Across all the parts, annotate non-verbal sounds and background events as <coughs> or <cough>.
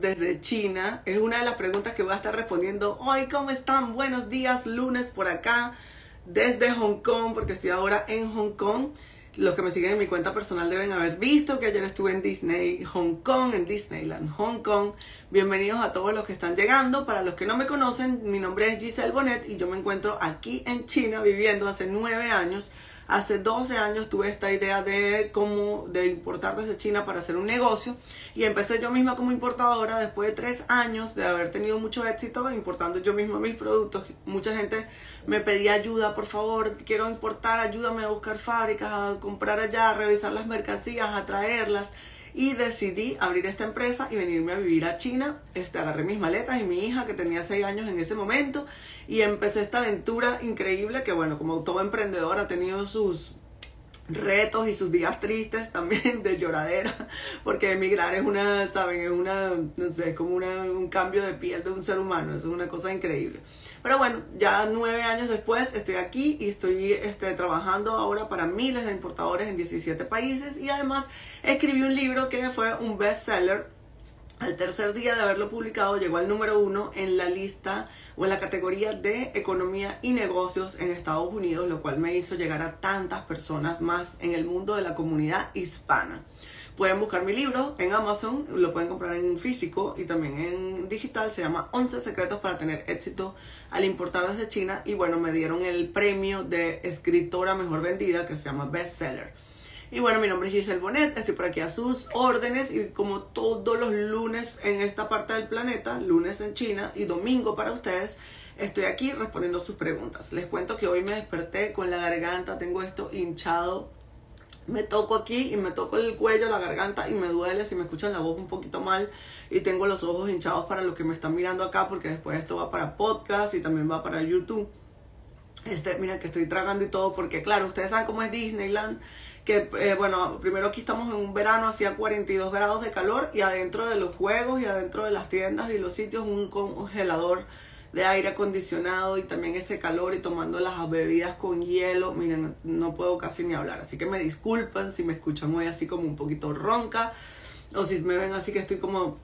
desde China. Es una de las preguntas que voy a estar respondiendo hoy. ¿Cómo están? Buenos días, lunes por acá, desde Hong Kong, porque estoy ahora en Hong Kong. Los que me siguen en mi cuenta personal deben haber visto que ayer estuve en Disney Hong Kong, en Disneyland Hong Kong. Bienvenidos a todos los que están llegando. Para los que no me conocen, mi nombre es Giselle Bonet y yo me encuentro aquí en China viviendo hace nueve años Hace 12 años tuve esta idea de cómo de importar desde China para hacer un negocio y empecé yo misma como importadora después de tres años de haber tenido mucho éxito importando yo misma mis productos. Mucha gente me pedía ayuda, por favor, quiero importar, ayúdame a buscar fábricas, a comprar allá, a revisar las mercancías, a traerlas y decidí abrir esta empresa y venirme a vivir a China. Este, agarré mis maletas y mi hija que tenía 6 años en ese momento y empecé esta aventura increíble que bueno, como todo emprendedor ha tenido sus retos y sus días tristes también de lloradera, porque emigrar es una, saben, es una, no sé, es como una, un cambio de piel de un ser humano, es una cosa increíble. Pero bueno, ya nueve años después estoy aquí y estoy este, trabajando ahora para miles de importadores en 17 países y además escribí un libro que fue un bestseller. Al tercer día de haberlo publicado llegó al número uno en la lista o en la categoría de economía y negocios en Estados Unidos, lo cual me hizo llegar a tantas personas más en el mundo de la comunidad hispana. Pueden buscar mi libro en Amazon, lo pueden comprar en físico y también en digital. Se llama 11 secretos para tener éxito al importar desde China. Y bueno, me dieron el premio de escritora mejor vendida que se llama bestseller. Y bueno, mi nombre es Giselle Bonet, estoy por aquí a sus órdenes y como todos los lunes en esta parte del planeta, lunes en China y domingo para ustedes, estoy aquí respondiendo sus preguntas. Les cuento que hoy me desperté con la garganta, tengo esto hinchado. Me toco aquí y me toco el cuello, la garganta y me duele si me escuchan la voz un poquito mal y tengo los ojos hinchados para los que me están mirando acá porque después esto va para podcast y también va para YouTube. Este, mira que estoy tragando y todo porque claro, ustedes saben cómo es Disneyland que eh, bueno, primero aquí estamos en un verano, hacía 42 grados de calor y adentro de los juegos y adentro de las tiendas y los sitios un congelador de aire acondicionado y también ese calor y tomando las bebidas con hielo, miren, no puedo casi ni hablar, así que me disculpan si me escuchan hoy así como un poquito ronca o si me ven así que estoy como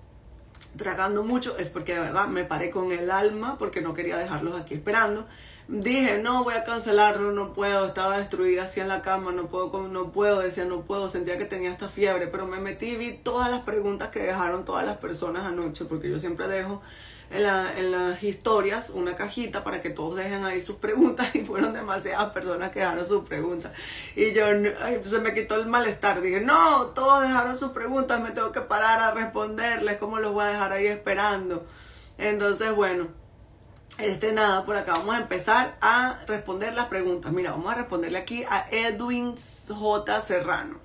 tragando mucho, es porque de verdad me paré con el alma porque no quería dejarlos aquí esperando. Dije, no, voy a cancelarlo, no puedo, estaba destruida así en la cama, no puedo, no puedo, decía, no puedo, sentía que tenía esta fiebre, pero me metí y vi todas las preguntas que dejaron todas las personas anoche, porque yo siempre dejo en, la, en las historias una cajita para que todos dejen ahí sus preguntas <laughs> y fueron demasiadas personas que dejaron sus preguntas. Y yo, se me quitó el malestar, dije, no, todos dejaron sus preguntas, me tengo que parar a responderles, ¿cómo los voy a dejar ahí esperando? Entonces, bueno este nada, por acá vamos a empezar a responder las preguntas. Mira, vamos a responderle aquí a Edwin J. Serrano.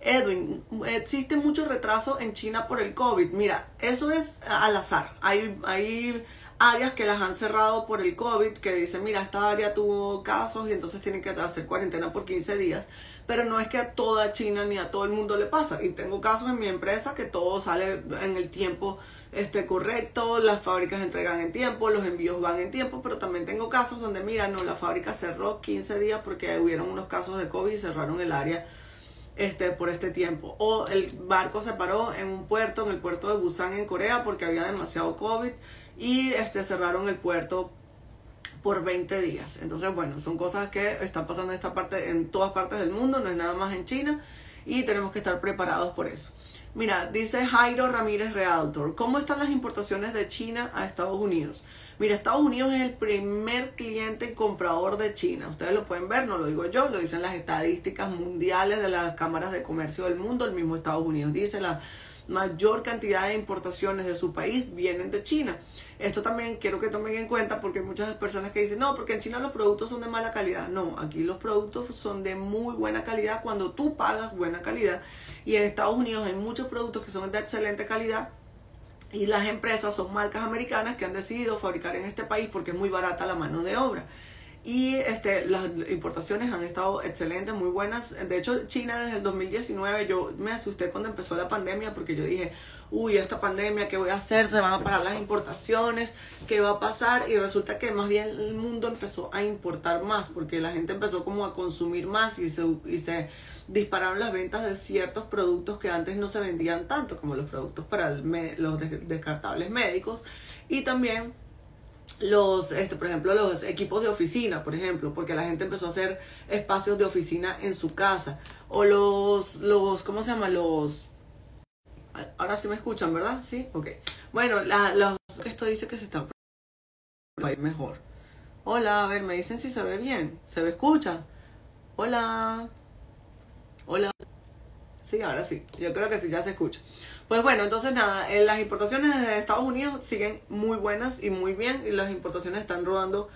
Edwin, existe mucho retraso en China por el COVID. Mira, eso es al azar. Hay, hay áreas que las han cerrado por el COVID, que dicen, mira, esta área tuvo casos y entonces tienen que hacer cuarentena por 15 días. Pero no es que a toda China ni a todo el mundo le pasa. Y tengo casos en mi empresa que todo sale en el tiempo este, correcto, las fábricas entregan en tiempo, los envíos van en tiempo, pero también tengo casos donde, mira, no, la fábrica cerró 15 días porque hubieron unos casos de COVID y cerraron el área este, por este tiempo. O el barco se paró en un puerto, en el puerto de Busan en Corea, porque había demasiado COVID y este, cerraron el puerto por 20 días. Entonces, bueno, son cosas que están pasando en esta parte, en todas partes del mundo, no es nada más en China y tenemos que estar preparados por eso. Mira, dice Jairo Ramírez Realtor, ¿cómo están las importaciones de China a Estados Unidos? Mira, Estados Unidos es el primer cliente comprador de China. Ustedes lo pueden ver, no lo digo yo, lo dicen las estadísticas mundiales de las cámaras de comercio del mundo. El mismo Estados Unidos dice la mayor cantidad de importaciones de su país vienen de China. Esto también quiero que tomen en cuenta porque hay muchas personas que dicen, no, porque en China los productos son de mala calidad. No, aquí los productos son de muy buena calidad cuando tú pagas buena calidad. Y en Estados Unidos hay muchos productos que son de excelente calidad y las empresas son marcas americanas que han decidido fabricar en este país porque es muy barata la mano de obra. Y este, las importaciones han estado excelentes, muy buenas. De hecho, China desde el 2019, yo me asusté cuando empezó la pandemia porque yo dije, uy, esta pandemia, ¿qué voy a hacer? Se van a parar las importaciones, ¿qué va a pasar? Y resulta que más bien el mundo empezó a importar más porque la gente empezó como a consumir más y se, y se dispararon las ventas de ciertos productos que antes no se vendían tanto, como los productos para los descartables médicos y también los, este, por ejemplo, los equipos de oficina, por ejemplo, porque la gente empezó a hacer espacios de oficina en su casa. O los, los, ¿cómo se llama? Los, ahora sí me escuchan, ¿verdad? Sí, ok. Bueno, la, los, esto dice que se está mejor. Hola, a ver, me dicen si se ve bien. ¿Se ve escucha? Hola. Hola. Sí, ahora sí. Yo creo que sí, ya se escucha. Pues bueno, entonces nada, eh, las importaciones desde Estados Unidos siguen muy buenas y muy bien y las importaciones están rodando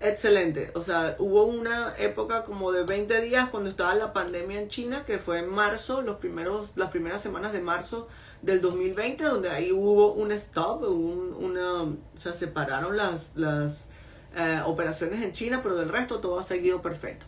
excelente. O sea, hubo una época como de 20 días cuando estaba la pandemia en China, que fue en marzo, los primeros, las primeras semanas de marzo del 2020, donde ahí hubo un stop, un, una, o sea, separaron las, las eh, operaciones en China, pero del resto todo ha seguido perfecto.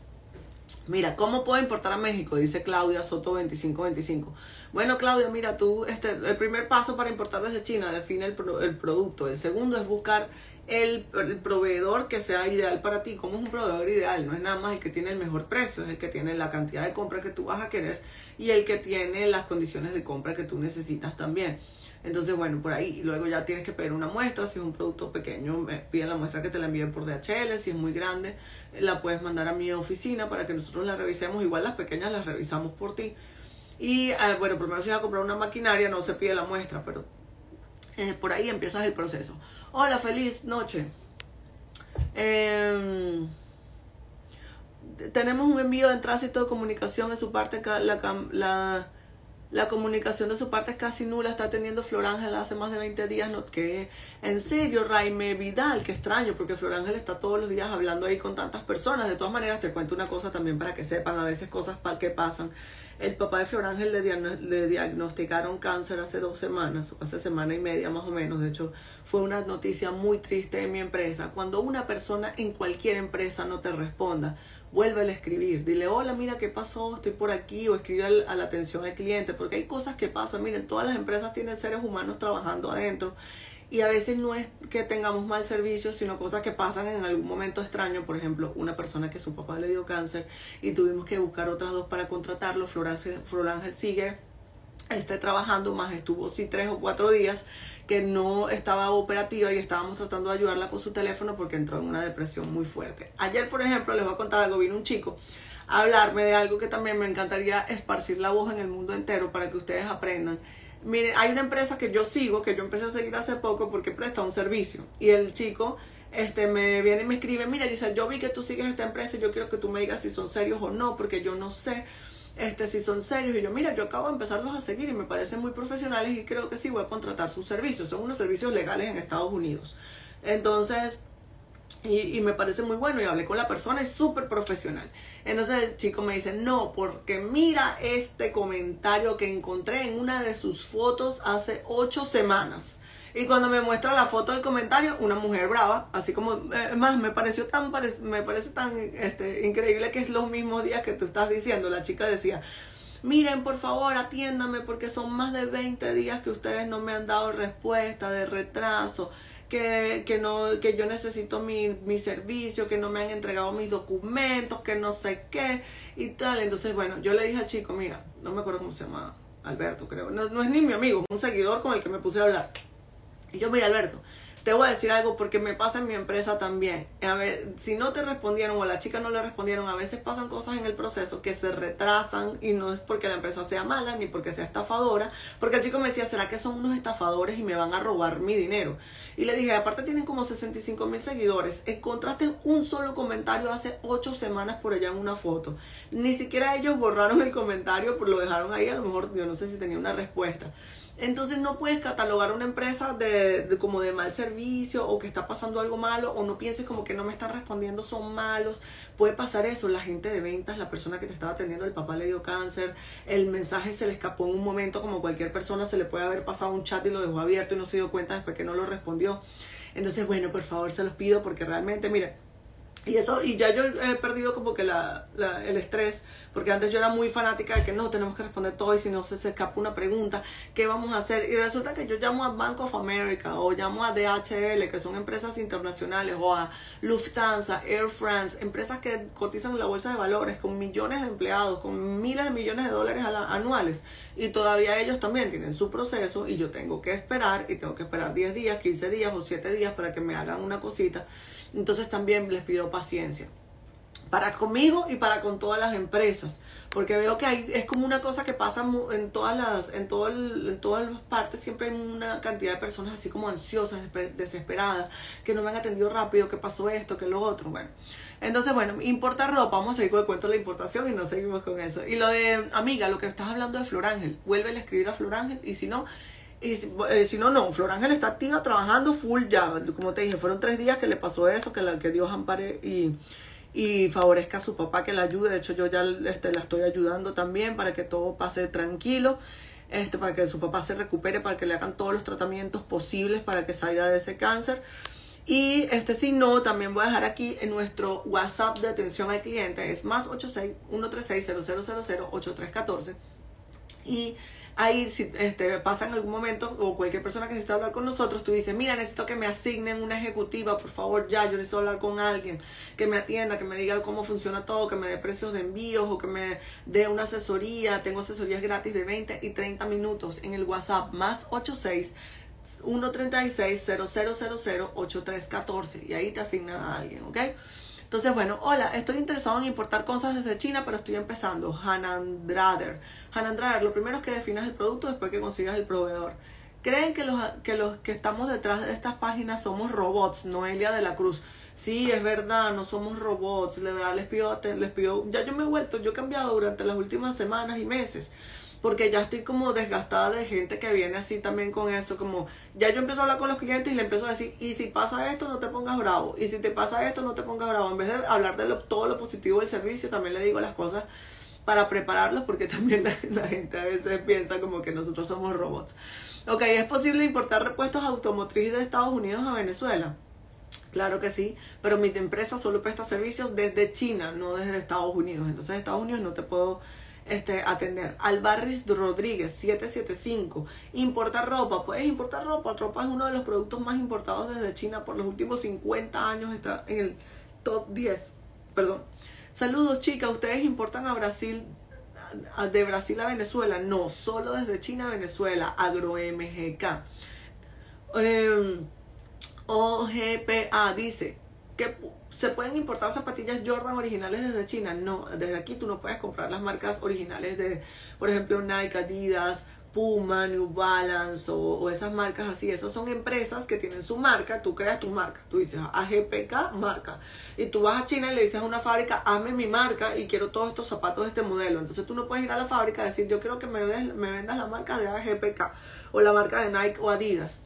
Mira, ¿cómo puedo importar a México? Dice Claudia Soto 2525. Bueno, Claudia, mira, tú, este, el primer paso para importar desde China define el, el producto. El segundo es buscar el, proveedor que sea ideal para ti. ¿Cómo es un proveedor ideal? No es nada más el que tiene el mejor precio, es el que tiene la cantidad de compra que tú vas a querer y el que tiene las condiciones de compra que tú necesitas también. Entonces, bueno, por ahí. Luego ya tienes que pedir una muestra. Si es un producto pequeño, pide la muestra que te la envíen por DHL. Si es muy grande, la puedes mandar a mi oficina para que nosotros la revisemos. Igual las pequeñas las revisamos por ti. Y eh, bueno, primero si vas a comprar una maquinaria, no se pide la muestra, pero eh, por ahí empiezas el proceso. Hola, feliz noche. Em, tenemos un envío de tránsito de comunicación en su parte, la la comunicación de su parte es casi nula, está teniendo Flor Ángel hace más de 20 días, no, que en serio, Raime Vidal, qué extraño, porque Flor Ángel está todos los días hablando ahí con tantas personas. De todas maneras, te cuento una cosa también para que sepan a veces cosas que pasan. El papá de Flor Ángel le, diagnosticaron cáncer hace dos semanas, hace semana y media más o menos. De hecho, fue una noticia muy triste en mi empresa. Cuando una persona en cualquier empresa no te responda, vuelve a escribir. Dile, hola, mira qué pasó, estoy por aquí, o escribe a la atención al cliente, porque hay cosas que pasan. Miren, todas las empresas tienen seres humanos trabajando adentro y a veces no es que tengamos mal servicio, sino cosas que pasan en algún momento extraño. Por ejemplo, una persona que su papá le dio cáncer y tuvimos que buscar otras dos para contratarlo. Flor Ángel sigue esté trabajando, más estuvo sí tres o cuatro días que no estaba operativa y estábamos tratando de ayudarla con su teléfono porque entró en una depresión muy fuerte. Ayer, por ejemplo, les voy a contar algo, vino un chico a hablarme de algo que también me encantaría esparcir la voz en el mundo entero para que ustedes aprendan. Miren, hay una empresa que yo sigo, que yo empecé a seguir hace poco porque presta un servicio. Y el chico este, me viene y me escribe, mira dice yo vi que tú sigues esta empresa y yo quiero que tú me digas si son serios o no, porque yo no sé este, si son serios. Y yo, mira, yo acabo de empezarlos a seguir y me parecen muy profesionales y creo que sí voy a contratar sus servicios. Son unos servicios legales en Estados Unidos. Entonces, y, me parece muy bueno y hablé con la persona, es súper profesional. Entonces el chico me dice, no, porque mira este comentario que encontré en una de sus fotos hace ocho semanas. Y cuando me muestra la foto del comentario, una mujer brava, así como, eh, más, me pareció tan, me parece tan este, increíble que es los mismos días que tú estás diciendo. La chica decía, miren, por favor, atiéndame porque son más de 20 días que ustedes no me han dado respuesta de retraso. Que, que, no, que yo necesito mi, mi servicio, que no me han entregado mis documentos, que no sé qué y tal. Entonces, bueno, yo le dije al chico, mira, no me acuerdo cómo se llama, Alberto creo, no, no es ni mi amigo, es un seguidor con el que me puse a hablar. Y yo, mira, Alberto, te voy a decir algo porque me pasa en mi empresa también. A ver, si no te respondieron o la chica no le respondieron, a veces pasan cosas en el proceso que se retrasan y no es porque la empresa sea mala ni porque sea estafadora. Porque el chico me decía, ¿será que son unos estafadores y me van a robar mi dinero? Y le dije, aparte tienen como 65 mil seguidores. Encontraste un solo comentario hace 8 semanas por allá en una foto. Ni siquiera ellos borraron el comentario, lo dejaron ahí. A lo mejor yo no sé si tenía una respuesta. Entonces no puedes catalogar una empresa de, como de mal servicio o que está pasando algo malo o no pienses como que no me están respondiendo, son malos. Puede pasar eso, la gente de ventas, la persona que te estaba atendiendo, el papá le dio cáncer, el mensaje se le escapó en un momento como cualquier persona, se le puede haber pasado un chat y lo dejó abierto y no se dio cuenta después que no lo respondió. Entonces, bueno, por favor, se los pido porque realmente, mire, Y eso, y ya yo he perdido como que la, la, el estrés, porque antes yo era muy fanática de que no, tenemos que responder todo y si no se, se escapa una pregunta, ¿qué vamos a hacer? Y resulta que yo llamo a Bank of America o llamo a DHL, que son empresas internacionales, o a Lufthansa, Air France, empresas que cotizan en la bolsa de valores con millones de empleados, con miles de millones de dólares anuales, y todavía ellos también tienen su proceso y yo tengo que esperar, y tengo que esperar 10 días, 15 días o 7 días para que me hagan una cosita entonces también les pido paciencia. Para conmigo y para con todas las empresas. Porque veo que hay, es como una cosa que pasa en todas las, en todo en todas las partes, siempre hay una cantidad de personas así como ansiosas, desesperadas, que no me han atendido rápido, que pasó esto, que lo otro. Bueno. Entonces, bueno, importa ropa, vamos a seguir con el cuento de la importación y no seguimos con eso. Y lo de, amiga, lo que estás hablando de Flor Ángel, vuelve a escribir a Flor Ángel y si no, y eh, si, no, no, Flor Ángel está activa trabajando full ya. Como te dije, fueron tres días que le pasó eso, que, la, que Dios ampare y, y favorezca a su papá que la ayude. De hecho, yo ya este, la estoy ayudando también para que todo pase tranquilo. Este, para que su papá se recupere, para que le hagan todos los tratamientos posibles para que salga de ese cáncer. Y este, si no, también voy a dejar aquí en nuestro WhatsApp de atención al cliente, es más 86 136 0000 8314. Y ahí si este, pasa en algún momento o cualquier persona que necesita hablar con nosotros, tú dices, mira, necesito que me asignen una ejecutiva, por favor, ya, yo necesito hablar con alguien que me atienda, que me diga cómo funciona todo, que me dé precios de envíos o que me dé una asesoría. Tengo asesorías gratis de 20 y 30 minutos en el WhatsApp más 86 136 0000 8314 y ahí te asignan a alguien, ¿ok? Entonces, bueno, hola, estoy interesado en importar cosas desde China, pero estoy empezando. Hanandrader. Hanandrader, lo primero es que definas el producto después que consigas el proveedor. ¿Creen que los, que los que estamos detrás de estas páginas somos robots? Noelia de la Cruz. Sí, es verdad, no somos robots. De verdad, les pido, les pido, ya yo me he vuelto, yo he cambiado durante las últimas semanas y meses porque ya estoy como desgastada de gente que viene así también con eso, como ya yo empiezo a hablar con los clientes y le empiezo a decir, y si pasa esto, no te pongas bravo, y si te pasa esto, no te pongas bravo, en vez de hablar de todo lo positivo del servicio, también le digo las cosas para prepararlos, porque <laughs> también la, gente a veces piensa como que nosotros somos robots. Ok, ¿es posible importar repuestos automotrices de Estados Unidos a Venezuela? Claro que sí, pero mi empresa solo presta servicios desde China, no desde Estados Unidos. Entonces, Estados Unidos no te puedo este, atender. Albarris Rodríguez, 775. Importar ropa. Puedes importar ropa. Ropa es uno de los productos más importados desde China por los últimos 50 años. Está en el top 10. Perdón. Saludos, chicas. ¿Ustedes importan a Brasil? De Brasil a Venezuela. No, solo desde China a Venezuela. AgroMGK. Eh, OGPA dice que ¿Se pueden importar zapatillas Jordan originales desde China? No, desde aquí tú no puedes comprar las marcas originales de, por ejemplo, Nike, Adidas, Puma, New Balance o, esas marcas así. Esas son empresas que tienen su marca, tú creas tu marca. Tú dices AGPK marca. Y tú vas a China y le dices a una fábrica, hazme mi marca y quiero todos estos zapatos de este modelo. Entonces tú no puedes ir a la fábrica y decir, yo quiero que me, me vendas la marca de AGPK o la marca de Nike o Adidas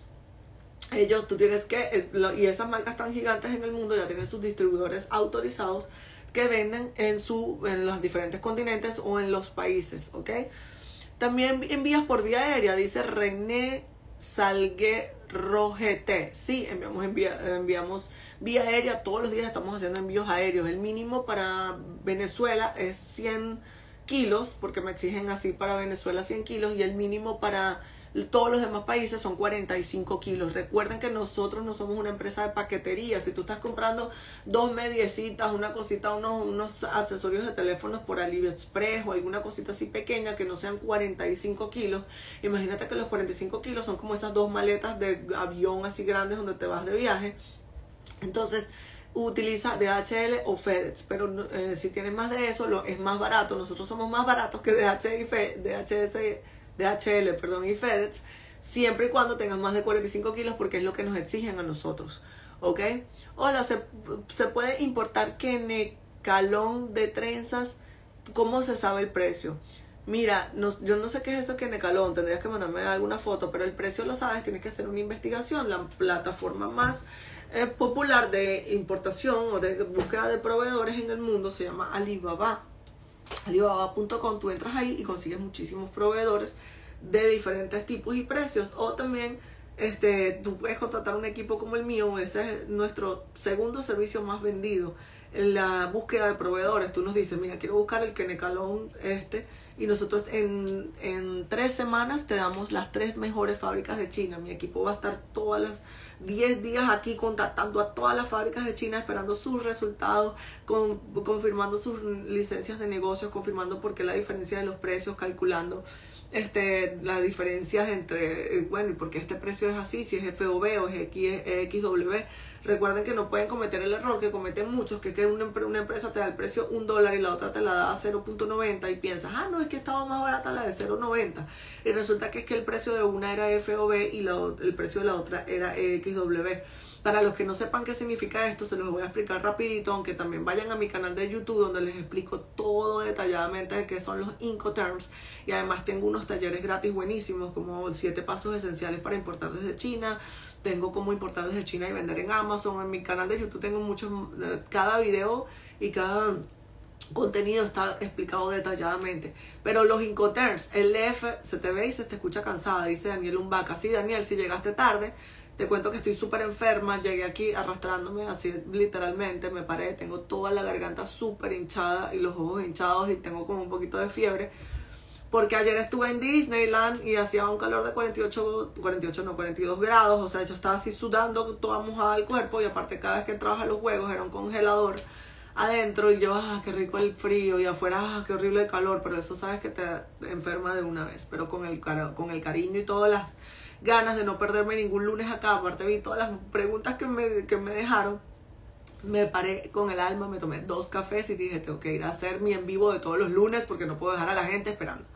ellos tú tienes que, y esas marcas tan gigantes en el mundo ya tienen sus distribuidores autorizados que venden en, su, en los diferentes continentes o en los países, ¿ok? También envías por vía aérea, dice René Salguero GT. Sí, enviamos, enviamos vía aérea, todos los días estamos haciendo envíos aéreos. El mínimo para Venezuela es 100 kilos, porque me exigen así para Venezuela 100 kilos, y el mínimo para todos los demás países son 45 kilos. Recuerden que nosotros no somos una empresa de paquetería. Si tú estás comprando dos mediecitas, una cosita, unos, unos accesorios de teléfonos por AliExpress o alguna cosita así pequeña que no sean 45 kilos, imagínate que los 45 kilos son como esas dos maletas de avión así grandes donde te vas de viaje. Entonces, utiliza DHL o FedEx, pero eh, si tienes más de eso, lo, es más barato. Nosotros somos más baratos que DHL y FedEx, DHL, perdón, y FedEx, siempre y cuando tengas más de 45 kilos porque es lo que nos exigen a nosotros. ¿Ok? Hola, ¿se, puede importar calón de trenzas? ¿Cómo se sabe el precio? Mira, yo no sé qué es eso que Necalón, tendrías que mandarme alguna foto, pero el precio lo sabes, tienes que hacer una investigación. La plataforma más eh, popular de importación o de búsqueda de proveedores en el mundo se llama Alibaba alibaba.com, tú entras ahí y consigues muchísimos proveedores de diferentes tipos y precios. O también este, tú puedes contratar un equipo como el mío, ese es nuestro segundo servicio más vendido. la búsqueda de proveedores. Tú nos dices, mira, quiero buscar el Kenecalón este y nosotros en, en tres semanas te damos las tres mejores fábricas de China. Mi equipo va a estar todas las 10 días aquí contactando a todas las fábricas de China, esperando sus resultados, con, confirmando sus licencias de negocios, confirmando por qué la diferencia de los precios, calculando este, las diferencias entre, eh, bueno, porque este precio es así, si es FOB o es XW. Recuerden que no pueden cometer el error que cometen muchos, que es que una, empresa te da el precio un dólar y la otra te la da a 0.90 y piensas, ah, no, es que estaba más barata la de 0.90. Y resulta que es que el precio de una era FOB y la, el precio de la otra era XW. Para los que no sepan qué significa esto, se los voy a explicar rapidito, aunque también vayan a mi canal de YouTube donde les explico todo detalladamente de qué son los Incoterms y además tengo unos talleres gratis buenísimos como siete pasos esenciales para importar desde China, tengo cómo importar desde China y vender en Amazon, en mi canal de YouTube tengo muchos, cada video y cada contenido está explicado detalladamente. Pero los Incoterms, el F se te ve y se te escucha cansada, dice Daniel Umbaca. Sí, Daniel, si llegaste tarde, te cuento que estoy súper enferma, llegué aquí arrastrándome así literalmente, me paré, tengo toda la garganta súper hinchada y los ojos hinchados y tengo como un poquito de fiebre. Porque ayer estuve en Disneyland y hacía un calor de 48, 48 no, 42 grados, o sea, yo estaba así sudando toda mojada el cuerpo y aparte cada vez que entraba a los juegos era un congelador adentro y yo, ah, qué rico el frío y afuera, ah, qué horrible el calor, pero eso sabes que te enferma de una vez, pero con el, con el cariño y todas las ganas de no perderme ningún lunes acá. Aparte vi todas las preguntas que me, que me dejaron. Me paré con el alma, me tomé dos cafés y dije, tengo que ir a hacer mi en vivo de todos los lunes porque no puedo dejar a la gente esperando.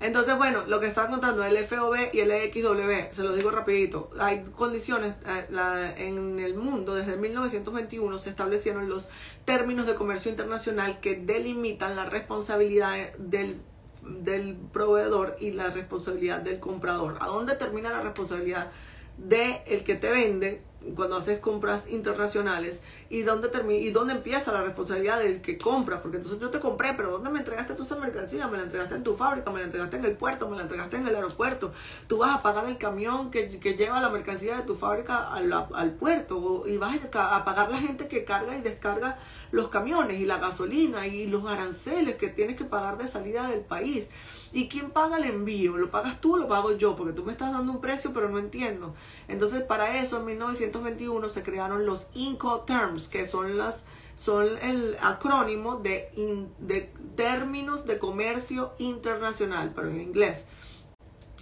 Entonces, bueno, lo que estaba contando, el FOB y el XW, se los digo rapidito, hay condiciones eh, en el mundo, desde 1921 se establecieron los términos de comercio internacional que delimitan la responsabilidad del del proveedor y la responsabilidad del comprador. ¿A dónde termina la responsabilidad de el que te vende cuando haces compras internacionales y dónde termina y dónde empieza la responsabilidad del que compra, porque entonces yo te compré, pero ¿dónde me entregaste tu esa mercancía? Me la entregaste en tu fábrica, me la entregaste en el puerto, me la entregaste en el aeropuerto. Tú vas a pagar el camión que, que lleva la mercancía de tu fábrica al, al puerto y vas a pagar la gente que carga y descarga los camiones y la gasolina y los aranceles que tienes que pagar de salida del país. ¿Y quién paga el envío? ¿Lo pagas tú o lo pago yo? Porque tú me estás dando un precio, pero no entiendo. Entonces, para eso, en 1921 se crearon los Incoterms, que son las son el acrónimo de, de términos de comercio internacional, pero en inglés.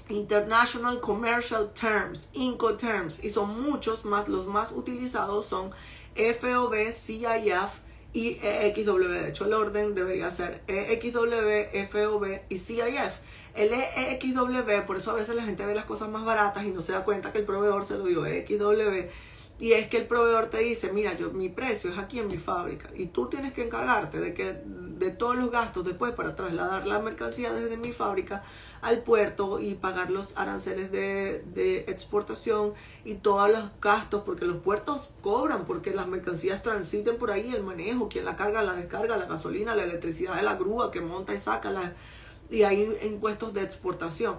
International Commercial Terms, Incoterms, y son muchos más, los más utilizados son FOB, CIF, y EXW. De hecho, el orden debería ser EXW, FOB y CIF. El EXW, por eso a veces la gente ve las cosas más baratas y no se da cuenta que el proveedor se lo dio EXW. Y es que el proveedor te dice, mira, yo mi precio es aquí en mi fábrica y tú tienes que encargarte de que de todos los gastos después para trasladar la mercancía desde mi fábrica al puerto y pagar los aranceles de, de, exportación y todos los gastos, porque los puertos cobran, porque las mercancías transiten por ahí, el manejo, quien la carga, la descarga, la gasolina, la electricidad de la grúa que monta y saca, la, y hay impuestos de exportación.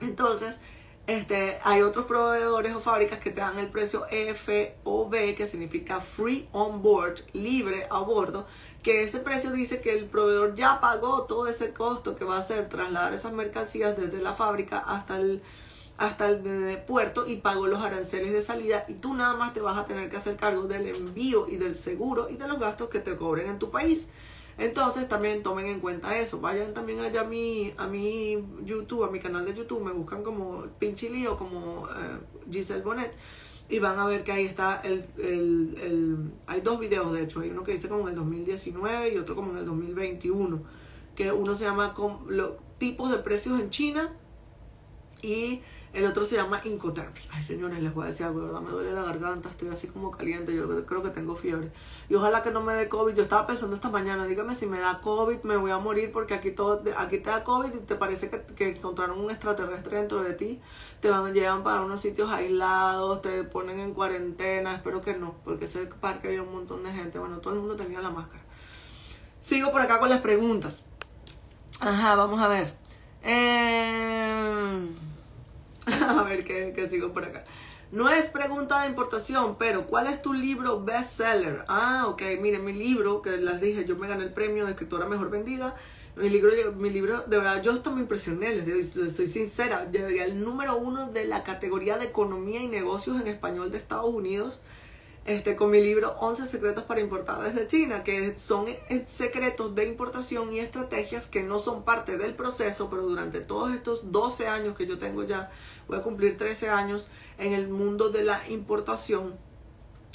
Entonces, este, hay otros proveedores o fábricas que te dan el precio FOB, que significa Free On Board, libre a bordo, que ese precio dice que el proveedor ya pagó todo ese costo que va a ser trasladar esas mercancías desde la fábrica hasta el, hasta el puerto y pagó los aranceles de salida y tú nada más te vas a tener que hacer cargo del envío y del seguro y de los gastos que te cobren en tu país. Entonces también tomen en cuenta eso. Vayan también allá a mi, a mi YouTube, a mi canal de YouTube, me buscan como Pinchili o como eh, Giselle Bonet y van a ver que ahí está el, el, el, hay dos videos de hecho hay uno que dice como en el 2019 y otro como en el 2021 que uno se llama con los tipos de precios en China y el otro se llama Incoterms. Ay, señores, les voy a decir algo, ¿verdad? Me duele la garganta, estoy así como caliente, yo creo que tengo fiebre. Y ojalá que no me dé COVID. Yo estaba pensando esta mañana, dígame si me da COVID, me voy a morir porque aquí todo aquí te da COVID y te parece que, encontraron un extraterrestre dentro de ti. Te van a llevar para unos sitios aislados, te ponen en cuarentena. Espero que no, porque ese parque había un montón de gente. Bueno, todo el mundo tenía la máscara. Sigo por acá con las preguntas. Ajá, vamos a ver. Eh... <laughs> a ver qué, sigo por acá. No es pregunta de importación, pero ¿cuál es tu libro bestseller? Ah, ok, miren, mi libro, que les dije, yo me gané el premio de escritora mejor vendida. Mi libro, mi libro, de verdad, yo hasta me impresioné, les, digo, soy sincera, llegué al número uno de la categoría de economía y negocios en español de Estados Unidos este, con mi libro 11 secretos para importar desde China, que son eh, secretos de importación y estrategias que no son parte del proceso, pero durante todos estos 12 años que yo tengo ya, voy a cumplir 13 años en el mundo de la importación,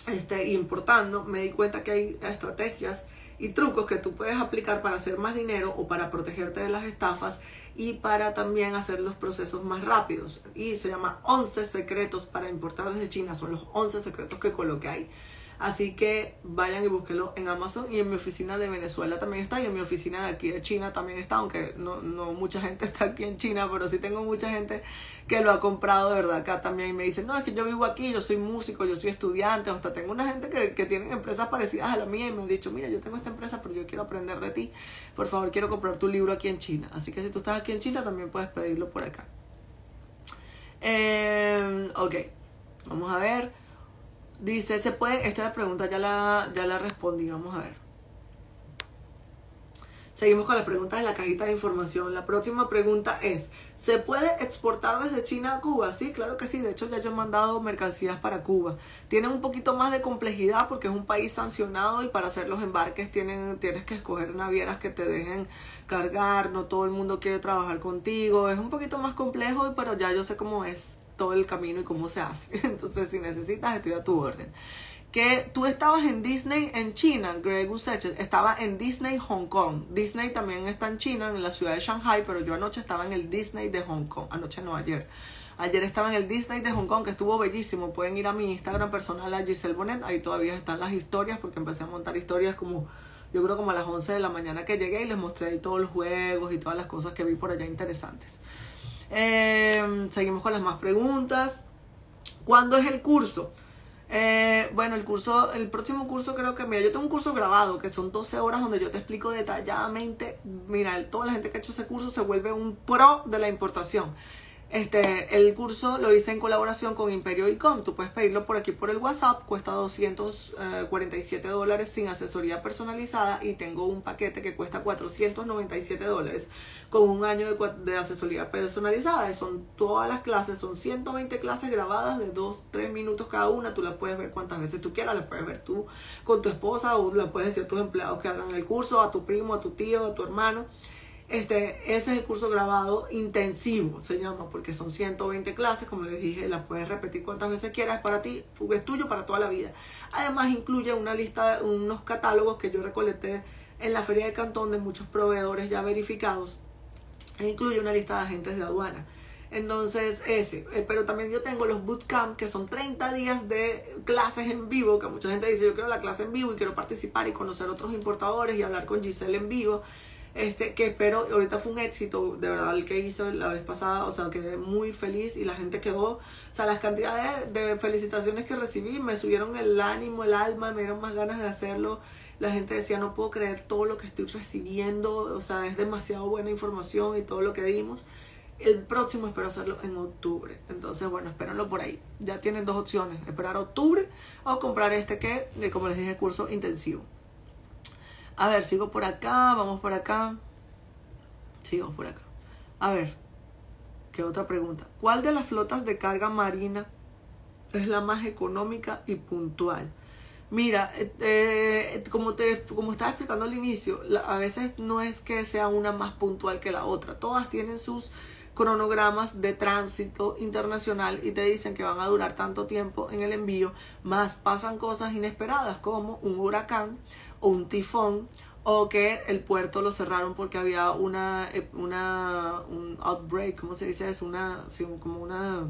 este, importando, me di cuenta que hay estrategias y trucos que tú puedes aplicar para hacer más dinero o para protegerte de las estafas y para también hacer los procesos más rápidos. Y se llama 11 secretos para importar desde China. Son los 11 secretos que coloqué ahí. Así que vayan y búsquenlo en Amazon y en mi oficina de Venezuela también está y en mi oficina de aquí de China también está, aunque no, no mucha gente <laughs> está aquí en China, pero sí tengo mucha gente que lo ha comprado de verdad acá también y me dicen, no, es que yo vivo aquí, yo soy músico, yo soy estudiante, hasta tengo una gente que, que tienen empresas parecidas a la mía y me han dicho, mira, yo tengo esta empresa, pero yo quiero aprender de ti, por favor, quiero comprar tu libro aquí en China. Así que si tú estás aquí en China, también puedes pedirlo por acá. Eh, ok, vamos a ver. Dice, ¿se puede? Esta pregunta ya la, ya la respondí, vamos a ver. Seguimos con las preguntas de la cajita de información. La próxima pregunta es, ¿se puede exportar desde China a Cuba? Sí, claro que sí. De hecho, ya yo he mandado mercancías para Cuba. Tienen un poquito más de complejidad porque es un país sancionado y para hacer los embarques tienen, tienes que escoger navieras que te dejen cargar. No todo el mundo quiere trabajar contigo. Es un poquito más complejo, pero ya yo sé cómo es todo el camino y cómo se hace. <laughs> Entonces, si necesitas, estoy a tu orden. Que tú estabas en Disney en China, Greg Usech, estaba en Disney Hong Kong. Disney también está en China, en la ciudad de Shanghai, pero yo anoche estaba en el Disney de Hong Kong. Anoche no, ayer. Ayer estaba en el Disney de Hong Kong, que estuvo bellísimo. Pueden ir a mi Instagram personal, a Giselle Bonet. Ahí todavía están las historias, porque empecé a montar historias como, yo creo como a las 11 de la mañana que llegué y les mostré ahí todos los juegos y todas las cosas que vi por allá interesantes. Em, seguimos con las más preguntas. ¿Cuándo es el curso? Eh, bueno, el curso, el próximo curso creo que, mira, yo tengo un curso grabado que son 12 horas donde yo te explico detalladamente, mira, toda la gente que ha hecho ese curso se vuelve un pro de la importación. Este, el curso lo hice en colaboración con Imperio Icom. Tú puedes pedirlo por aquí por el WhatsApp. Cuesta 247 dólares sin asesoría personalizada y tengo un paquete que cuesta 497 dólares con un año de, de asesoría personalizada. Y son todas las clases, son 120 clases grabadas de 2, 3 minutos cada una. Tú las puedes ver cuantas veces tú quieras. Las puedes ver tú con tu esposa o las puedes decir a tus empleados que hagan el curso, a tu primo, a tu tío, a tu hermano. Este, ese es el curso grabado intensivo, se llama, porque son 120 clases, como les dije, las puedes repetir cuantas veces quieras, es para ti, es tuyo para toda la vida. Además incluye una lista, unos catálogos que yo recolecté en la Feria de Cantón de muchos proveedores ya verificados, e incluye una lista de agentes de aduana. Entonces, ese. Eh, pero también yo tengo los bootcamp, que son 30 días de clases en vivo, que mucha gente dice, yo quiero la clase en vivo y quiero participar y conocer otros importadores y hablar con Giselle en vivo este, que espero, ahorita fue un éxito, de verdad, el que hizo la vez pasada, o sea, quedé muy feliz y la gente quedó, o sea, las cantidades de felicitaciones que recibí me subieron el ánimo, el alma, me dieron más ganas de hacerlo. La gente decía, no puedo creer todo lo que estoy recibiendo, o sea, es demasiado buena información y todo lo que dimos. El próximo espero hacerlo en octubre. Entonces, bueno, espérenlo por ahí. Ya tienen dos opciones, esperar octubre o comprar este que, como les dije, curso intensivo. A ver, sigo por acá, vamos por acá. Sigo por acá. A ver, ¿qué otra pregunta? ¿Cuál de las flotas de carga marina es la más económica y puntual? Mira, eh, eh, como, te, como estaba explicando al inicio, a veces no es que sea una más puntual que la otra. Todas tienen sus cronogramas de tránsito internacional y te dicen que van a durar tanto tiempo en el envío, más pasan cosas inesperadas como un huracán o un tifón o que el puerto lo cerraron porque había una, eh, una un outbreak, ¿cómo se dice? Es una, como una,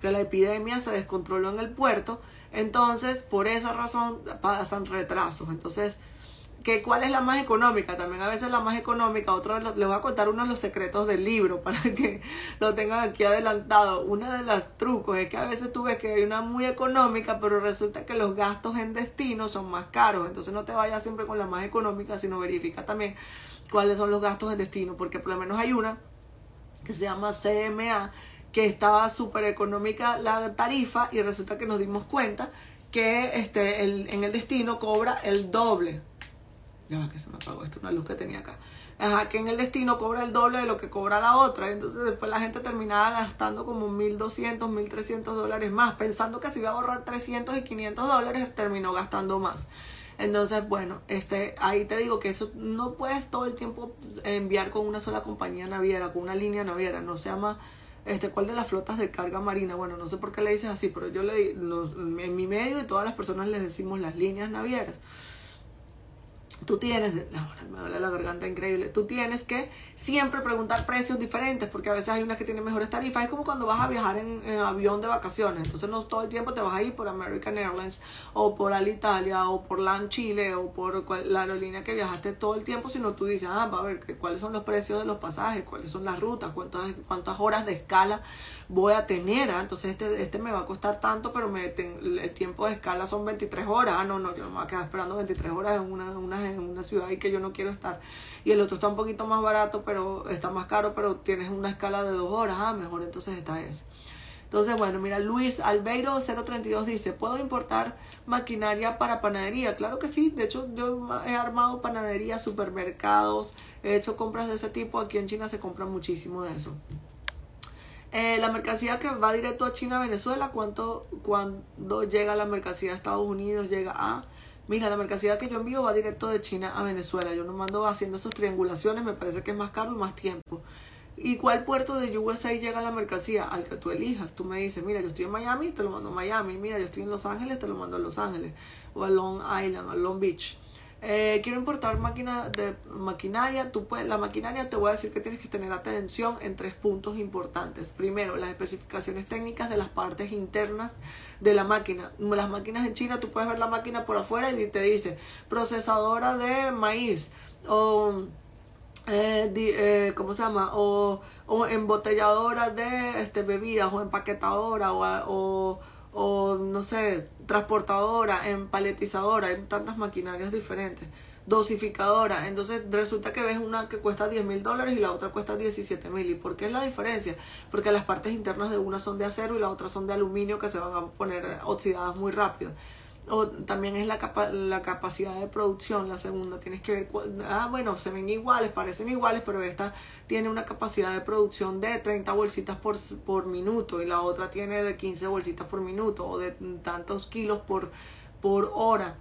que la epidemia se descontroló en el puerto, entonces por esa razón pasan retrasos, entonces que cuál es la más económica, también a veces la más económica, otro les voy a contar uno de los secretos del libro <laughs> para que lo tengan aquí adelantado. Uno de los trucos es que a veces tú ves que hay una muy económica, pero resulta que los gastos en destino son más caros, entonces no te vayas siempre con la más económica, sino verifica también cuáles son los gastos en destino, porque por lo menos hay una que se llama CMA que estaba súper económica la tarifa y resulta que nos dimos cuenta que este, en el destino cobra el doble. Que se me apagó esto, una luz que tenía acá. Ajá, que en el destino cobra el doble de lo que cobra la otra. Entonces después la gente terminaba gastando como 1.200, 1.300 dólares más. Pensando que si iba a ahorrar 300 y 500 dólares, terminó gastando más. Entonces, bueno, este, ahí te digo que eso no puedes todo el tiempo enviar con una sola compañía naviera, con una línea naviera. No se llama este, ¿cuál de las flotas de carga marina? Bueno, no sé por qué le dices así, pero yo le, en mi medio y todas las personas les decimos las líneas navieras tú tienes, ahora me duele la garganta increíble, tú tienes que siempre preguntar precios diferentes porque a veces hay unas que tienen mejores tarifas. Es como cuando vas a viajar en, avión de vacaciones, entonces no todo el tiempo te vas a ir por American Airlines o por Alitalia o por LAN Chile o por la aerolínea que viajaste todo el tiempo, sino tú dices, ah, va a ver cuáles son los precios de los pasajes, cuáles son las rutas, cuántas, cuántas horas de escala voy a tener. ¿ah? Entonces este, este me va a costar tanto, pero me, el tiempo de escala son 23 horas. Ah, no, no, yo no me voy a quedar esperando 23 horas en una, una, una ciudad y que yo no quiero estar. Y el otro está un poquito más barato, pero está más caro, pero tienes una escala de dos horas. Ah, mejor entonces está ese. Entonces, bueno, mira, Luis Albeiro 032 dice, ¿puedo importar maquinaria para panadería? Claro que sí, de hecho yo he armado panadería, supermercados, he hecho compras de ese tipo, aquí en China se compra muchísimo de eso. Eh, la mercancía que va directo a China, Venezuela, ¿cuánto, cuando llega la mercancía a Estados Unidos? Llega a... Mira, la mercancía que yo envío va directo de China a Venezuela. Yo no mando haciendo esas triangulaciones, me parece que es más caro y más tiempo. ¿Y cuál puerto de USA llega la mercancía? Al que tú elijas. Tú me dices, mira, yo estoy en Miami, te lo mando a Miami. Mira, yo estoy en Los Ángeles, te lo mando a Los Ángeles. O a Long Island, a Long Beach. Eh, quiero importar máquina de maquinaria. Tú puedes, la maquinaria te voy a decir que tienes que tener atención en tres puntos importantes. Primero, las especificaciones técnicas de las partes internas de la máquina. Las máquinas en China, tú puedes ver la máquina por afuera y te dice procesadora de maíz o eh, eh, ¿cómo se llama? O, o embotelladora de este, bebidas o empaquetadora o, o o no sé, transportadora, empaletizadora, hay tantas maquinarias diferentes, dosificadora, entonces resulta que ves una que cuesta 10 mil dólares y la otra cuesta 17 mil. ¿Y por qué es la diferencia? Porque las partes internas de una son de acero y la otra son de aluminio que se van a poner oxidadas muy rápido o también es la, la capacidad de producción, la segunda, tienes que ver, ah, bueno, se ven iguales, parecen iguales, pero esta tiene una capacidad de producción de 30 bolsitas por, por minuto y la otra tiene de 15 bolsitas por minuto o de tantos kilos por, por hora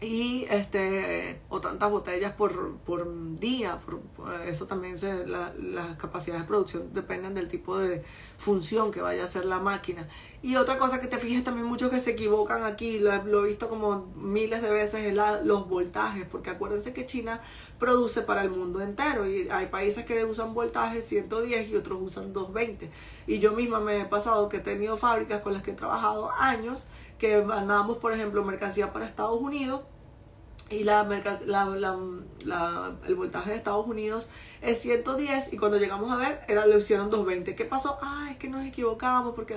y este o tantas botellas por, por día por, eso también se las capacidades de producción dependen del tipo de función que vaya a hacer la máquina. Y otra cosa que te fijes también muchos que se equivocan aquí lo, he visto como miles de veces es los voltajes porque acuérdense que China produce para el mundo entero y hay países que usan voltajes 110 y otros usan 220 y yo misma me he pasado que he tenido fábricas con las que he trabajado años que mandábamos por ejemplo mercancía para Estados Unidos y la, la, el voltaje de Estados Unidos es 110 y cuando llegamos a ver era, lo hicieron 220. ¿Qué pasó? Ah, es que nos equivocamos porque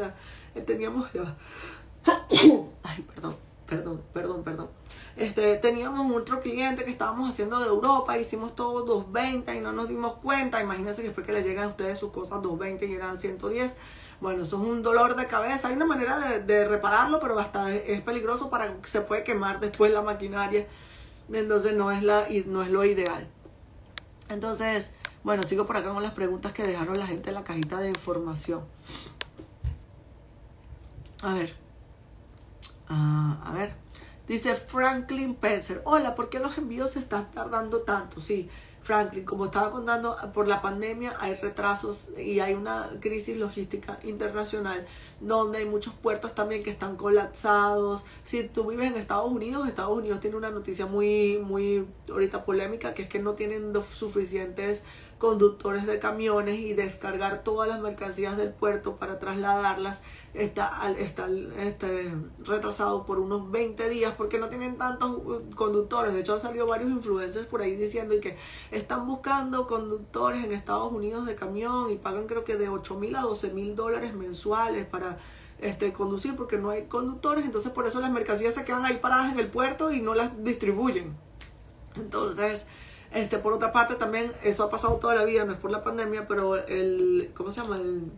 eh, teníamos... <coughs> Ay, perdón, perdón, perdón, perdón. Este, teníamos otro cliente que estábamos haciendo de Europa, hicimos todo 220 y no nos dimos cuenta. Imagínense que después que le llegan a ustedes sus cosas 220 y eran 110. Bueno, eso es un dolor de cabeza. Hay una manera de, de repararlo, pero hasta es, peligroso para que se puede quemar después la maquinaria entonces no es, la, no es lo ideal. Entonces, bueno, sigo por acá con las preguntas que dejaron la gente en la cajita de información. A ver. Ah, a ver. Dice Franklin Pencer. Hola, ¿por qué los envíos se están tardando tanto? Sí, Franklin, como estaba contando, por la pandemia hay retrasos y hay una crisis logística internacional donde hay muchos puertos también que están colapsados. Si tú vives en Estados Unidos, Estados Unidos tiene una noticia muy, muy ahorita polémica, que es que no tienen suficientes conductores de camiones y descargar todas las mercancías del puerto para trasladarlas está, está este, retrasado por unos 20 días porque no tienen tantos uh, conductores. De hecho, han salido varios influencers por ahí diciendo que están buscando conductores en Estados Unidos de camión y pagan creo que de 8 mil a 12 mil dólares mensuales para este, conducir porque no hay conductores. Entonces, por eso las mercancías se quedan ahí paradas en el puerto y no las distribuyen. Entonces, este, por otra parte, también eso ha pasado toda la vida, no es por la pandemia, pero el, ¿cómo se llama? El,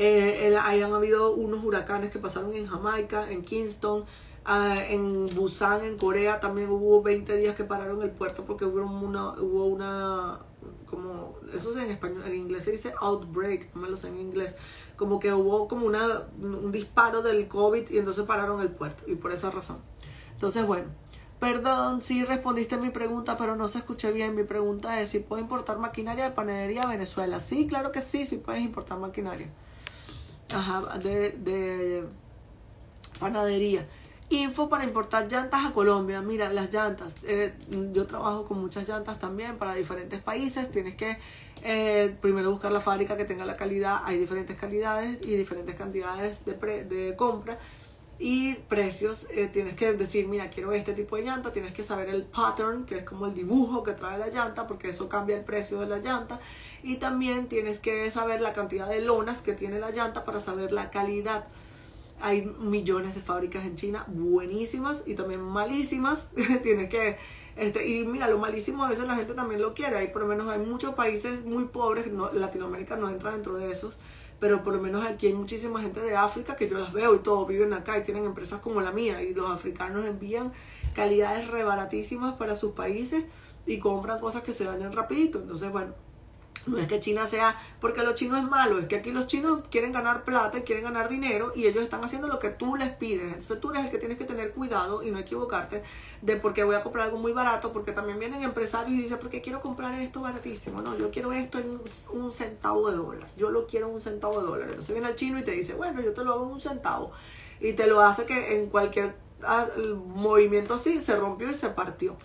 Eh, hayan habido unos huracanes que pasaron en Jamaica, en Kingston, ah, en Busan, en Corea, también hubo 20 días que pararon el puerto porque hubo una, hubo una como, eso es en español, en inglés se dice outbreak, no me lo sé en inglés, como que hubo como una, un disparo del COVID y entonces pararon el puerto y por esa razón. Entonces, bueno, perdón si respondiste mi pregunta, pero no se escuché bien. Mi pregunta es si puedo importar maquinaria de panadería a Venezuela. Sí, claro que sí, sí puedes importar maquinaria. Ajá, de, de panadería. Info para importar llantas a Colombia. Mira, las llantas. Eh, yo trabajo con muchas llantas también para diferentes países. Tienes que eh, primero buscar la fábrica que tenga la calidad. Hay diferentes calidades y diferentes cantidades de, de compra y precios. Eh, tienes que decir, mira, quiero este tipo de llanta. Tienes que saber el pattern, que es como el dibujo que trae la llanta, porque eso cambia el precio de la llanta. Y también tienes que saber la cantidad de lonas que tiene la llanta para saber la calidad. Hay millones de fábricas en China buenísimas y también malísimas. <laughs> Tienes que este, y mira, lo malísimo a veces la gente también lo quiere. Hay por lo menos hay muchos países muy pobres, no, Latinoamérica no entra dentro de esos, pero por lo menos aquí hay muchísima gente de África que yo las veo y todos viven acá y tienen empresas como la mía y los africanos envían calidades rebaratísimas para sus países y compran cosas que se dañan rapidito. Entonces, bueno, no es que China sea, porque los chinos es malo, es que aquí los chinos quieren ganar plata y quieren ganar dinero y ellos están haciendo lo que tú les pides. Entonces tú eres el que tienes que tener cuidado y no equivocarte de por qué voy a comprar algo muy barato, porque también vienen empresarios y dicen, porque quiero comprar esto baratísimo. No, yo quiero esto en un centavo de dólar. Yo lo quiero en un centavo de dólar. Entonces viene el chino y te dice, bueno, yo te lo hago en un centavo. Y te lo hace que en cualquier ah, movimiento así se rompió y se partió.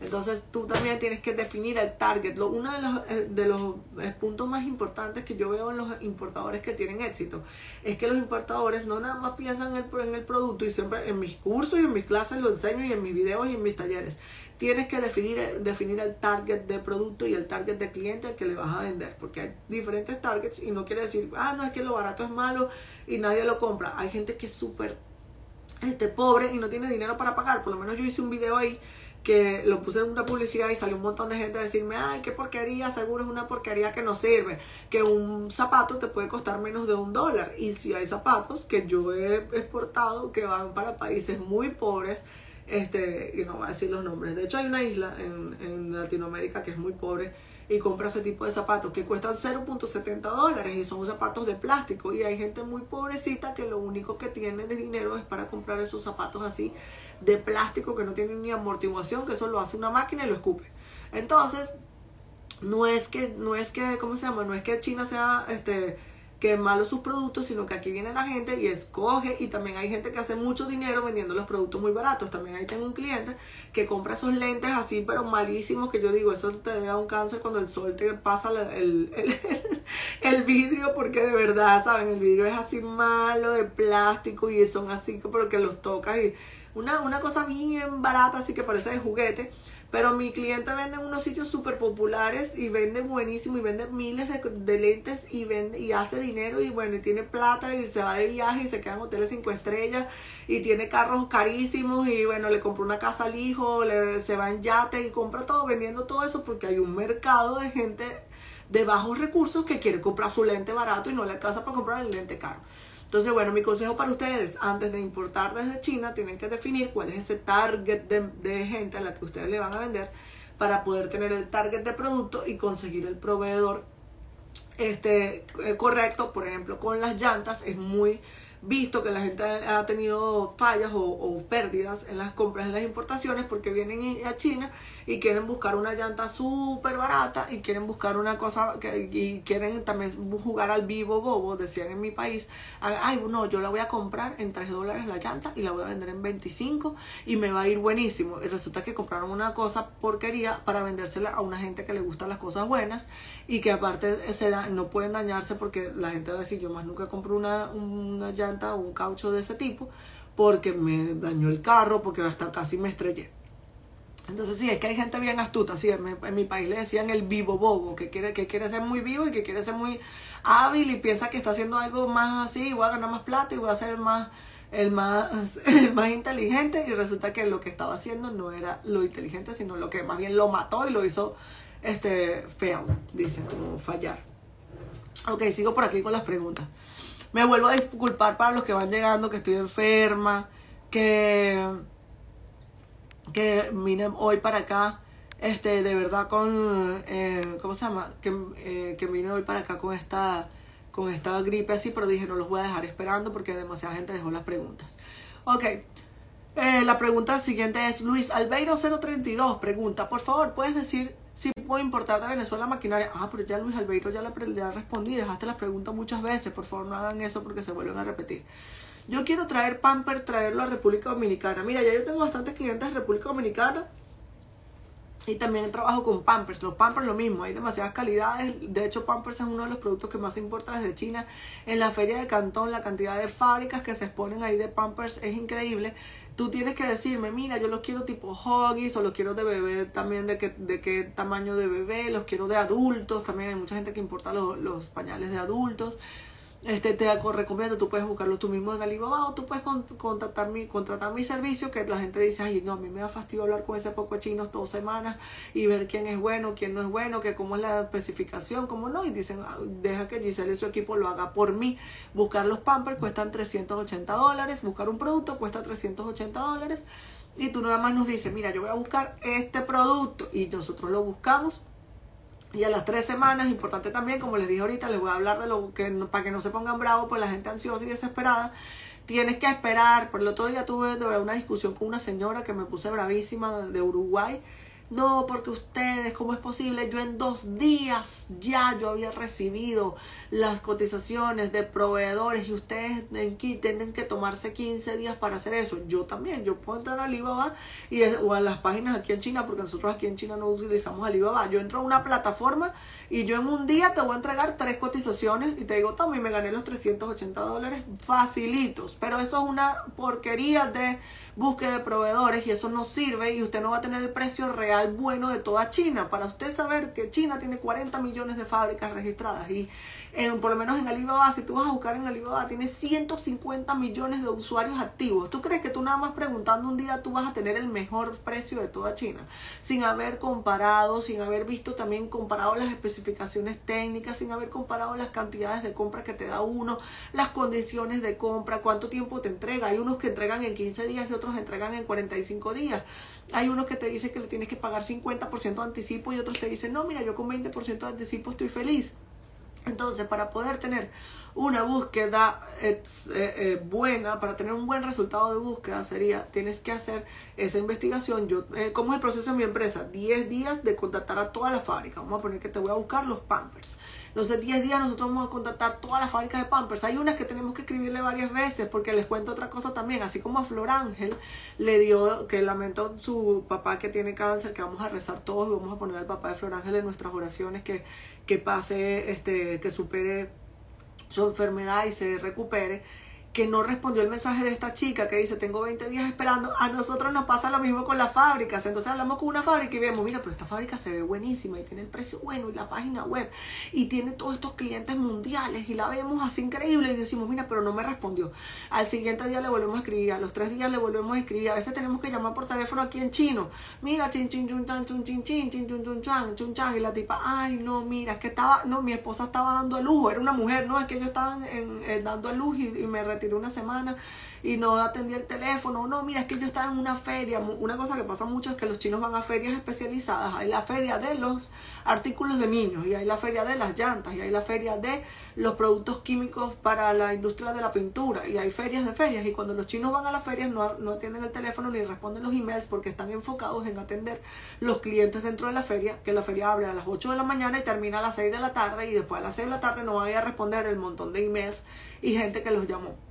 Entonces tú también tienes que definir el target. Lo, uno de los, eh, de los eh, puntos más importantes que yo veo en los importadores que tienen éxito es que los importadores no nada más piensan en el, en el producto y siempre en mis cursos y en mis clases lo enseño y en mis videos y en mis talleres. Tienes que definir, definir el target de producto y el target de cliente al que le vas a vender, porque hay diferentes targets y no quiere decir, ah, no es que lo barato es malo y nadie lo compra. Hay gente que es súper este, pobre y no tiene dinero para pagar. Por lo menos yo hice un video ahí que lo puse en una publicidad y salió un montón de gente a decirme, ay, qué porquería, seguro es una porquería que no sirve, que un zapato te puede costar menos de un dólar. Y si hay zapatos que yo he exportado que van para países muy pobres, este, y no voy a decir los nombres, de hecho hay una isla en, en Latinoamérica que es muy pobre, y compra ese tipo de zapatos que cuestan 0.70 dólares y son zapatos de plástico y hay gente muy pobrecita que lo único que tiene de dinero es para comprar esos zapatos así de plástico que no tienen ni amortiguación, que eso lo hace una máquina y lo escupe. Entonces, no es que, no es que, ¿cómo se llama? No es que China sea este que malo sus productos, sino que aquí viene la gente y escoge y también hay gente que hace mucho dinero vendiendo los productos muy baratos. También ahí tengo un cliente que compra esos lentes así, pero malísimos, que yo digo, eso te debe dar un cáncer cuando el sol te pasa el, <laughs> el, vidrio, porque de verdad, ¿saben? El vidrio es así malo, de plástico y son así, pero que los tocas y una, una cosa bien barata, así que parece de juguete pero mi cliente vende en unos sitios súper populares y vende buenísimo y vende miles de, lentes y vende y hace dinero y bueno, y tiene plata y se va de viaje y se queda en hoteles cinco estrellas y tiene carros carísimos y bueno, le compró una casa al hijo, le, se va en yate y compra todo vendiendo todo eso porque hay un mercado de gente de bajos recursos que quiere comprar su lente barato y no le alcanza para comprar el lente caro. Entonces, bueno, mi consejo para ustedes, antes de importar desde China, tienen que definir cuál es ese target de, gente a la que ustedes le van a vender para poder tener el target de producto y conseguir el proveedor este, eh, correcto. Por ejemplo, con las llantas es muy visto que la gente ha tenido fallas o, pérdidas en las compras, en las importaciones, porque vienen a China y quieren buscar una llanta súper barata y quieren buscar una cosa que, y quieren también jugar al vivo bobo, decían en mi país, ay, no, yo la voy a comprar en 3 dólares la llanta y la voy a vender en 25 y me va a ir buenísimo. Y resulta que compraron una cosa porquería para vendérsela a una gente que le gustan las cosas buenas y que aparte se da, no pueden dañarse porque la gente va a decir, yo más nunca compro una, una llanta o un caucho de ese tipo porque me dañó el carro, porque hasta casi me estrellé. Entonces sí, es que hay gente bien astuta, sí, en mi, país le decían el vivo bobo, que quiere, que quiere ser muy vivo y que quiere ser muy hábil y piensa que está haciendo algo más así, voy a ganar más plata y voy a ser más, el más, <laughs> más inteligente y resulta que lo que estaba haciendo no era lo inteligente, sino lo que más bien lo mató y lo hizo este feo, dicen, como fallar. Ok, sigo por aquí con las preguntas. Me vuelvo a disculpar para los que van llegando, que estoy enferma, que, que miren hoy para acá, este, de verdad con, eh, ¿cómo se llama? Que, eh, que vine hoy para acá con esta, con esta gripe así, pero dije no los voy a dejar esperando porque demasiada gente dejó las preguntas. Ok, eh, la pregunta siguiente es Luis Albeiro 032, pregunta, por favor, ¿puedes decir si puedo importar de Venezuela maquinaria? Ah, pero ya Luis Albeiro ya le, ya respondí, dejaste la pregunta muchas veces, por favor no hagan eso porque se vuelven a repetir. Yo quiero traer Pamper, traerlo a República Dominicana. Mira, ya yo tengo bastantes clientes de República Dominicana y también trabajo con Pampers. Los Pampers lo mismo, hay demasiadas calidades. De hecho, Pampers es uno de los productos que más importa desde China. En la feria de Cantón, la cantidad de fábricas que se exponen ahí de Pampers es increíble. Tú tienes que decirme, mira, yo los quiero tipo Huggies o los quiero de bebé también, de qué, de qué tamaño de bebé, los quiero de adultos. También hay mucha gente que importa los pañales de adultos este, te recomiendo, tú puedes buscarlo tú mismo en Alibaba o tú puedes contratar mi, contratar mi servicio que la gente dice, ay, no, a mí me da fastidio hablar con ese poco chino dos semanas y ver quién es bueno, quién no es bueno, que cómo es la especificación, cómo no, y dicen, ah, deja que Giselle y su equipo lo haga por mí. Buscar los Pampers cuestan 380 dólares, buscar un producto cuesta 380 dólares y tú nada más nos dices, mira, yo voy a buscar este producto y nosotros lo buscamos y a las tres semanas, importante también, como les dije ahorita, les voy a hablar de lo que, para que no se pongan bravos, pues la gente ansiosa y desesperada, tienes que esperar. Por el otro día tuve de verdad una discusión con una señora que me puse bravísima de Uruguay no, porque ustedes, ¿cómo es posible? Yo en dos días ya yo había recibido las cotizaciones de proveedores y ustedes tienen que tomarse 15 días para hacer eso. Yo también, yo puedo entrar a Alibaba y, o a las páginas aquí en China, porque nosotros aquí en China no utilizamos Alibaba. Yo entro a una plataforma y yo en un día te voy a entregar tres cotizaciones y te digo, y me gané los 380 dólares facilitos. Pero eso es una porquería de búsqueda de proveedores y eso no sirve y usted no va a tener el precio real bueno de toda China. Para usted saber que China tiene 40 millones de fábricas registradas y en, por lo menos en Alibaba, si tú vas a buscar en Alibaba, tiene 150 millones de usuarios activos. ¿Tú crees que tú nada más preguntando un día tú vas a tener el mejor precio de toda China? Sin haber comparado, sin haber visto también comparado las especificaciones técnicas, sin haber comparado las cantidades de compra que te da uno, las condiciones de compra, cuánto tiempo te entrega. Hay unos que entregan en 15 días y otros entregan en 45 días. Hay unos que te dicen que le tienes que pagar 50% de anticipo y otros te dicen, no, mira, yo con 20% de anticipo estoy feliz. Entonces, para poder tener una búsqueda eh, eh, buena, para tener un buen resultado de búsqueda, sería, tienes que hacer esa investigación. Yo, eh, ¿Cómo es el proceso en mi empresa? 10 días de contactar a toda la fábrica. Vamos a poner que te voy a buscar los Pampers. Entonces, 10 días nosotros vamos a contactar todas las fábricas de Pampers. Hay unas que tenemos que escribirle varias veces porque les cuento otra cosa también. Así como a Flor Ángel le dio, que lamentó su papá que tiene cáncer, que vamos a rezar todos y vamos a poner al papá de Flor Ángel en nuestras oraciones que, que pase, este, que supere su enfermedad y se recupere que no respondió el mensaje de esta chica que dice tengo 20 días esperando, a nosotros nos pasa lo mismo con las fábricas. Entonces hablamos con una fábrica y vemos, mira, pero esta fábrica se ve buenísima y tiene el precio bueno y la página web y tiene todos estos clientes mundiales y la vemos así increíble y decimos, mira, pero no me respondió. Al siguiente día le volvemos a escribir, a los tres días le volvemos a escribir, a veces tenemos que llamar por teléfono aquí en chino, mira, chin chin chun chan chun chin chin chin chun chun chan chun chan y la tipa, ay no, mira, es que estaba, no, mi esposa estaba dando a luz, era una mujer, no, es que ellos estaban en, dando a luz y, y me tiré una semana y no atendí el teléfono. No, mira, es que yo estaba en una feria. Una cosa que pasa mucho es que los chinos van a ferias especializadas. Hay la feria de los artículos de niños y hay la feria de las llantas y hay la feria de los productos químicos para la industria de la pintura y hay ferias de ferias. Y cuando los chinos van a las ferias no, no atienden el teléfono ni responden los emails porque están enfocados en atender los clientes dentro de la feria, que la feria abre a las 8 de la mañana y termina a las 6 de la tarde y después a las 6 de la tarde no van a responder el montón de emails y gente que los llamó.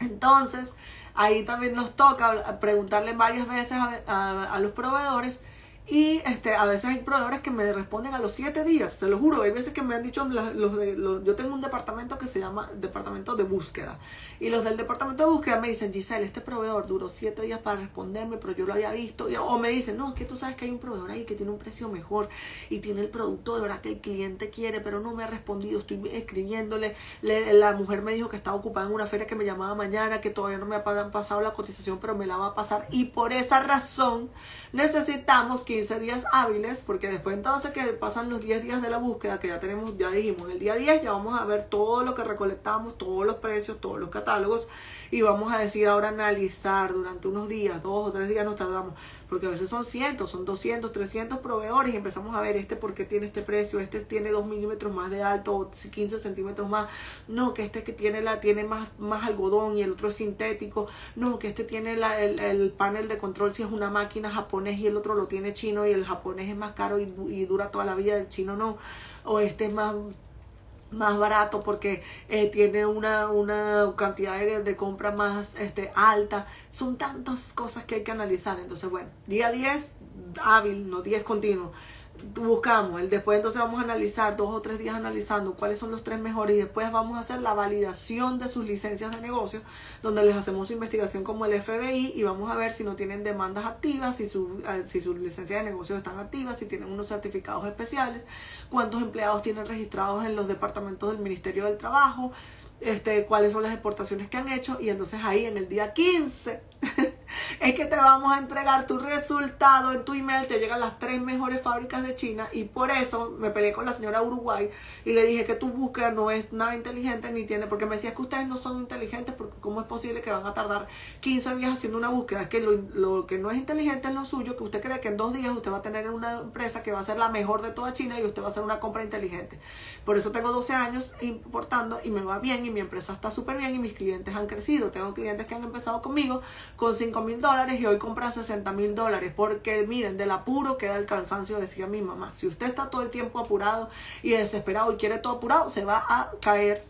Entonces, ahí también nos toca preguntarle varias veces a, los proveedores y este, a veces hay proveedores que me responden a los siete días, se lo juro. Hay veces que me han dicho, los, de, los, yo tengo un departamento que se llama Departamento de Búsqueda. Y los del Departamento de Búsqueda me dicen, Giselle, este proveedor duró siete días para responderme, pero yo lo había visto. o me dicen, no, es que tú sabes que hay un proveedor ahí que tiene un precio mejor y tiene el producto de verdad que el cliente quiere, pero no me ha respondido. Estoy escribiéndole. la mujer me dijo que estaba ocupada en una feria que me llamaba mañana, que todavía no me ha pasado la cotización, pero me la va a pasar. Y por esa razón necesitamos que 15 días hábiles, porque después entonces que pasan los 10 días de la búsqueda, que ya tenemos, ya dijimos, el día 10 ya vamos a ver todo lo que recolectamos, todos los precios, todos los catálogos, y vamos a decir ahora analizar durante unos días, dos o tres días nos tardamos porque a veces son cientos, son 200, 300 proveedores y empezamos a ver este porque tiene este precio, este tiene 2 milímetros más de alto, 15 centímetros más, no, que este que tiene la tiene más, más algodón y el otro es sintético, no, que este tiene la, el, panel de control si es una máquina japonés y el otro lo tiene chino y el japonés es más caro y, y dura toda la vida, el chino no, o este es más más barato porque eh, tiene una, una cantidad de, de, compra más este, alta. Son tantas cosas que hay que analizar. Entonces, bueno, día 10 hábil, no 10 continuo buscamos, el después entonces vamos a analizar dos o tres días analizando cuáles son los tres mejores y después vamos a hacer la validación de sus licencias de negocio, donde les hacemos investigación como el FBI y vamos a ver si no tienen demandas activas, si, su, eh, si sus licencias de negocio están activas, si tienen unos certificados especiales, cuántos empleados tienen registrados en los departamentos del Ministerio del Trabajo, este, cuáles son las exportaciones que han hecho y entonces ahí en el día 15 <laughs> es que te vamos a entregar tu resultado en tu email, te llegan las tres mejores fábricas de China y por eso me peleé con la señora Uruguay y le dije que tu búsqueda no es nada inteligente ni tiene, porque me decía que ustedes no son inteligentes porque cómo es posible que van a tardar 15 días haciendo una búsqueda, es que lo, lo que no es inteligente es lo suyo, que usted cree que en dos días usted va a tener una empresa que va a ser la mejor de toda China y usted va a hacer una compra inteligente. Por eso tengo 12 años importando y me va bien y mi empresa está súper bien y mis clientes han crecido. Tengo clientes que han empezado conmigo con 5 mil dólares y hoy compran 60 mil dólares. Porque miren, del apuro queda el cansancio, decía mi mamá. Si usted está todo el tiempo apurado y desesperado y quiere todo apurado, se va a caer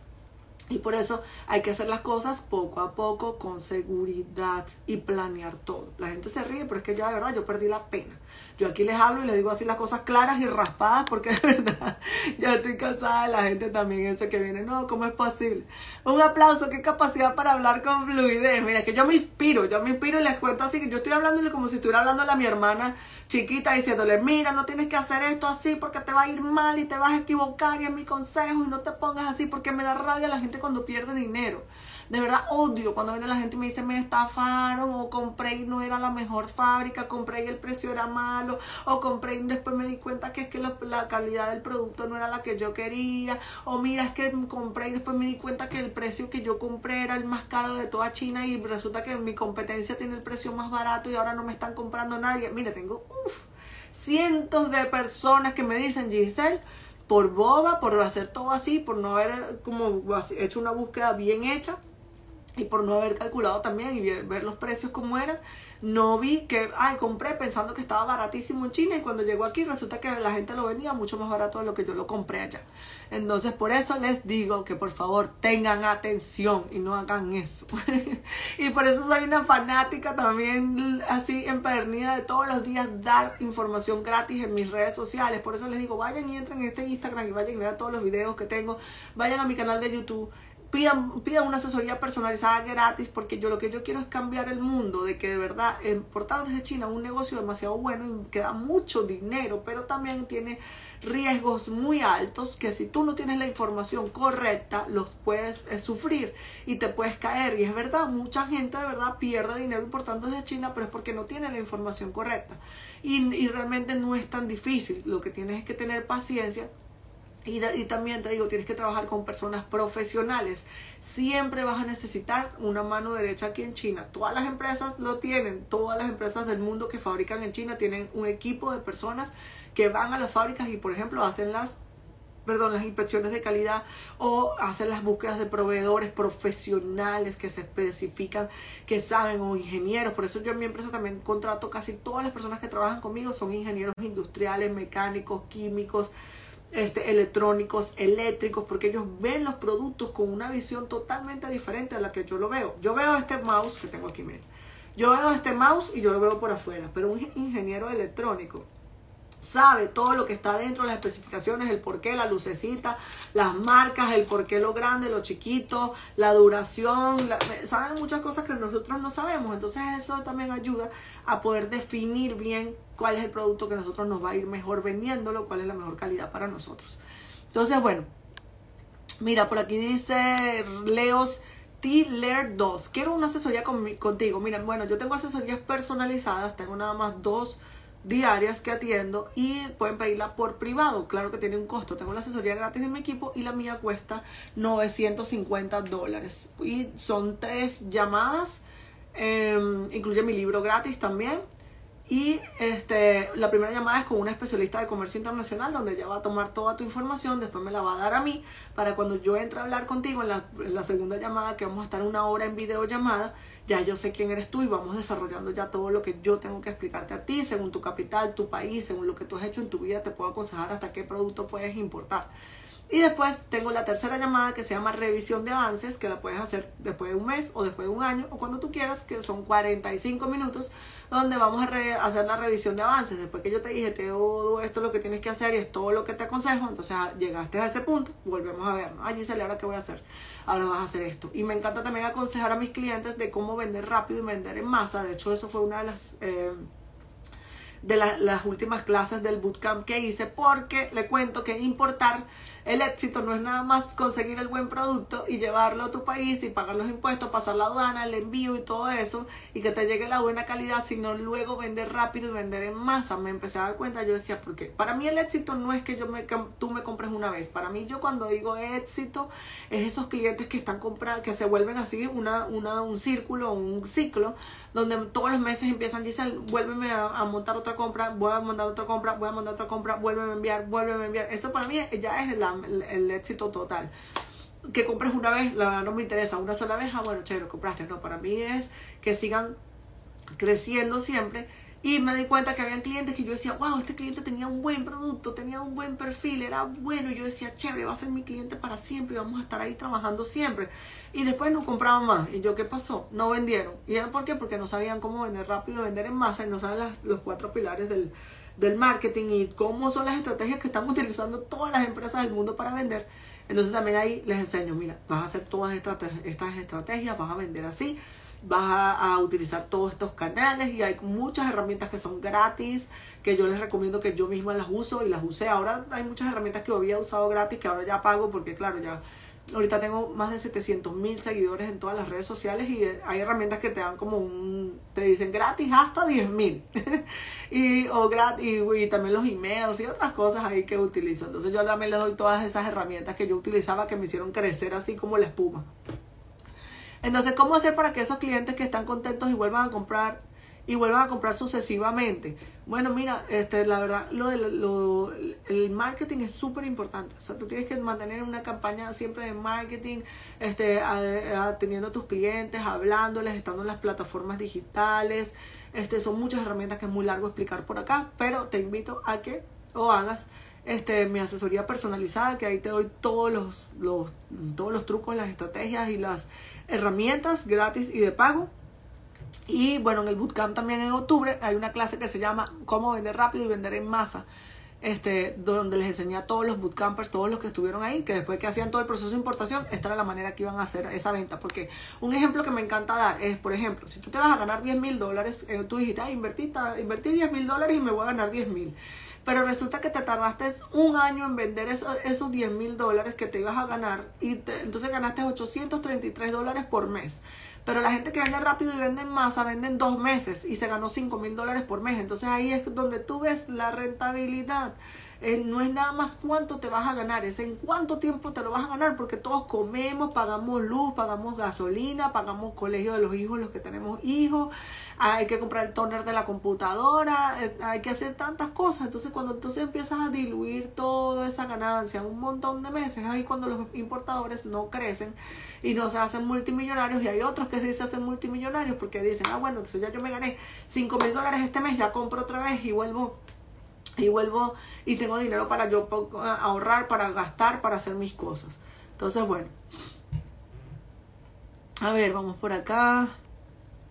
y por eso hay que hacer las cosas poco a poco, con seguridad y planear todo. La gente se ríe, pero es que ya de verdad yo perdí la pena. Yo aquí les hablo y les digo así las cosas claras y raspadas porque <laughs> de verdad ya estoy cansada de la gente también ese que viene. No, ¿cómo es posible? Un aplauso, qué capacidad para hablar con fluidez. Mira, que yo me inspiro, yo me inspiro y les cuento así que yo estoy hablándole como si estuviera hablando a mi hermana chiquita diciéndole, mira, no tienes que hacer esto así porque te va a ir mal y te vas a equivocar y es mi consejo y no te pongas así porque me da rabia la gente cuando pierde dinero. De verdad odio cuando viene la gente y me dice me estafaron o compré y no era la mejor fábrica, compré y el precio era malo o compré y después me di cuenta que es que la, calidad del producto no era la que yo quería o mira es que compré y después me di cuenta que el precio que yo compré era el más caro de toda China y resulta que mi competencia tiene el precio más barato y ahora no me están comprando nadie. Mire, tengo cientos de personas que me dicen Giselle por boba, por hacer todo así, por no haber como hecho una búsqueda bien hecha, y por no haber calculado también y ver, los precios como eran, no vi que, ay, compré pensando que estaba baratísimo en China y cuando llegó aquí resulta que la gente lo vendía mucho más barato de lo que yo lo compré allá. Entonces por eso les digo que por favor tengan atención y no hagan eso. <laughs> y por eso soy una fanática también así empedernida de todos los días dar información gratis en mis redes sociales. Por eso les digo, vayan y entren en este Instagram y vayan a ver todos los videos que tengo. Vayan a mi canal de YouTube pidan, una asesoría personalizada gratis porque yo lo que yo quiero es cambiar el mundo de que de verdad importar desde China un negocio demasiado bueno y que da mucho dinero, pero también tiene riesgos muy altos que si tú no tienes la información correcta los puedes eh, sufrir y te puedes caer. Y es verdad, mucha gente de verdad pierde dinero importando desde China pero es porque no tiene la información correcta. Y, y realmente no es tan difícil, lo que tienes es que tener paciencia y, también te digo, tienes que trabajar con personas profesionales. Siempre vas a necesitar una mano derecha aquí en China. Todas las empresas lo tienen. Todas las empresas del mundo que fabrican en China tienen un equipo de personas que van a las fábricas y, por ejemplo, hacen las perdón, las inspecciones de calidad o hacen las búsquedas de proveedores profesionales que se especifican, que saben, o ingenieros. Por eso yo en mi empresa también contrato casi todas las personas que trabajan conmigo, son ingenieros industriales, mecánicos, químicos, este, electrónicos, eléctricos, porque ellos ven los productos con una visión totalmente diferente a la que yo lo veo. Yo veo este mouse que tengo aquí, miren. Yo veo este mouse y yo lo veo por afuera, pero un ingeniero electrónico sabe todo lo que está dentro, las especificaciones, el porqué, la lucecita, las marcas, el porqué lo grande, lo chiquito, la duración, saben muchas cosas que nosotros no sabemos. Entonces eso también ayuda a poder definir bien cuál es el producto que nosotros nos va a ir mejor vendiéndolo, cuál es la mejor calidad para nosotros. Entonces, bueno, mira, por aquí dice Leos T-Lair 2. Quiero una asesoría contigo. Mira, bueno, yo tengo asesorías personalizadas, tengo nada más dos diarias que atiendo y pueden pedirla por privado. Claro que tiene un costo. Tengo la asesoría gratis de mi equipo y la mía cuesta 950 dólares. Y son tres llamadas. Em, incluye mi libro gratis también. Y este, la primera llamada es con una especialista de comercio internacional donde ella va a tomar toda tu información, después me la va a dar a mí para cuando yo entre a hablar contigo en la, en la segunda llamada, que vamos a estar una hora en videollamada, ya yo sé quién eres tú y vamos desarrollando ya todo lo que yo tengo que explicarte a ti, según tu capital, tu país, según lo que tú has hecho en tu vida, te puedo aconsejar hasta qué producto puedes importar. Y después tengo la tercera llamada que se llama revisión de avances, que la puedes hacer después de un mes o después de un año o cuando tú quieras, que son 45 minutos, donde vamos a hacer la revisión de avances. Después que yo te dije todo esto es lo que tienes que hacer y es todo lo que te aconsejo, entonces ah, llegaste a ese punto, volvemos a ver, ¿no? Allí sale ahora qué voy a hacer. Ahora vas a hacer esto. Y me encanta también aconsejar a mis clientes de cómo vender rápido y vender en masa. De hecho, eso fue una de las... Eh, de las últimas clases del bootcamp que hice porque le cuento que importar el éxito no es nada más conseguir el buen producto y llevarlo a tu país y pagar los impuestos, pasar la aduana, el envío y todo eso y que te llegue la buena calidad, sino luego vender rápido y vender en masa. Me empecé a dar cuenta, yo decía, porque para mí el éxito no es que yo me, tú me compres una vez. Para mí yo cuando digo éxito es esos clientes que están comprando, que se vuelven así una, una, un círculo, un ciclo, donde todos los meses empiezan, dicen, vuélveme a, montar otra compra, voy a mandar otra compra, voy a mandar otra compra, vuélveme a enviar, vuélveme a enviar. Eso para mí ya es la el, éxito total que compres una vez, la verdad no me interesa, una sola vez, ah, bueno, chévere, compraste. No, para mí es que sigan creciendo siempre. Y me di cuenta que habían clientes que yo decía, wow, este cliente tenía un buen producto, tenía un buen perfil, era bueno. Y yo decía, chévere, va a ser mi cliente para siempre y vamos a estar ahí trabajando siempre. Y después no compraban más. ¿Y yo qué pasó? No vendieron. ¿Y era por qué? Porque no sabían cómo vender rápido, vender en masa y no saben los cuatro pilares del, del marketing y cómo son las estrategias que están utilizando todas las empresas del mundo para vender. Entonces también ahí les enseño, mira, vas a hacer todas estas estrategias, vas a vender así, vas a, utilizar todos estos canales y hay muchas herramientas que son gratis, que yo les recomiendo que yo misma las uso y las usé. Ahora hay muchas herramientas que había usado gratis que ahora ya pago porque claro, ya Ahorita tengo más de 700 mil seguidores en todas las redes sociales y hay herramientas que te dan como un, te dicen gratis hasta 10 mil. <laughs> y, o gratis, y, también los emails y otras cosas ahí que utilizo. Entonces yo también les doy todas esas herramientas que yo utilizaba que me hicieron crecer así como la espuma. Entonces, ¿cómo hacer para que esos clientes que están contentos y vuelvan a comprar y vuelvan a comprar sucesivamente. Bueno, mira, este, la verdad, lo, de, lo el marketing es súper importante. O sea, tú tienes que mantener una campaña siempre de marketing, este, atendiendo a tus clientes, hablándoles, estando en las plataformas digitales. Este, son muchas herramientas que es muy largo explicar por acá, pero te invito a que lo hagas. Este, mi asesoría personalizada, que ahí te doy todos los, los, todos los trucos, las estrategias y las herramientas gratis y de pago y bueno, en el bootcamp también en octubre hay una clase que se llama Cómo vender rápido y vender en masa. Este, donde les enseñé a todos los bootcampers, todos los que estuvieron ahí, que después que hacían todo el proceso de importación, esta era la manera que iban a hacer esa venta. Porque un ejemplo que me encanta dar es, por ejemplo, si tú te vas a ganar 10 mil dólares, eh, tú dijiste, ah, invertí, invertí 10 mil dólares y me voy a ganar 10 mil. Pero resulta que te tardaste un año en vender esos 10 mil dólares que te ibas a ganar y entonces ganaste 833 dólares por mes. Pero la gente que vende rápido y vende en masa, vende en dos meses y se ganó 5 mil dólares por mes. Entonces ahí es donde tú ves la rentabilidad. Eh, no es nada más cuánto te vas a ganar, es en cuánto tiempo te lo vas a ganar, porque todos comemos, pagamos luz, pagamos gasolina, pagamos colegio de los hijos, los que tenemos hijos, hay que comprar el toner de la computadora, eh, hay que hacer tantas cosas. Entonces cuando entonces empiezas a diluir toda esa ganancia en un montón de meses, ahí cuando los importadores no crecen y no se hacen multimillonarios y hay otros que sí se hacen multimillonarios porque dicen, ah bueno, entonces ya yo me gané 5 mil dólares este mes, ya compro otra vez y vuelvo y vuelvo y tengo dinero para yo ahorrar, para gastar, para hacer mis cosas. Entonces, bueno. A ver, vamos por acá.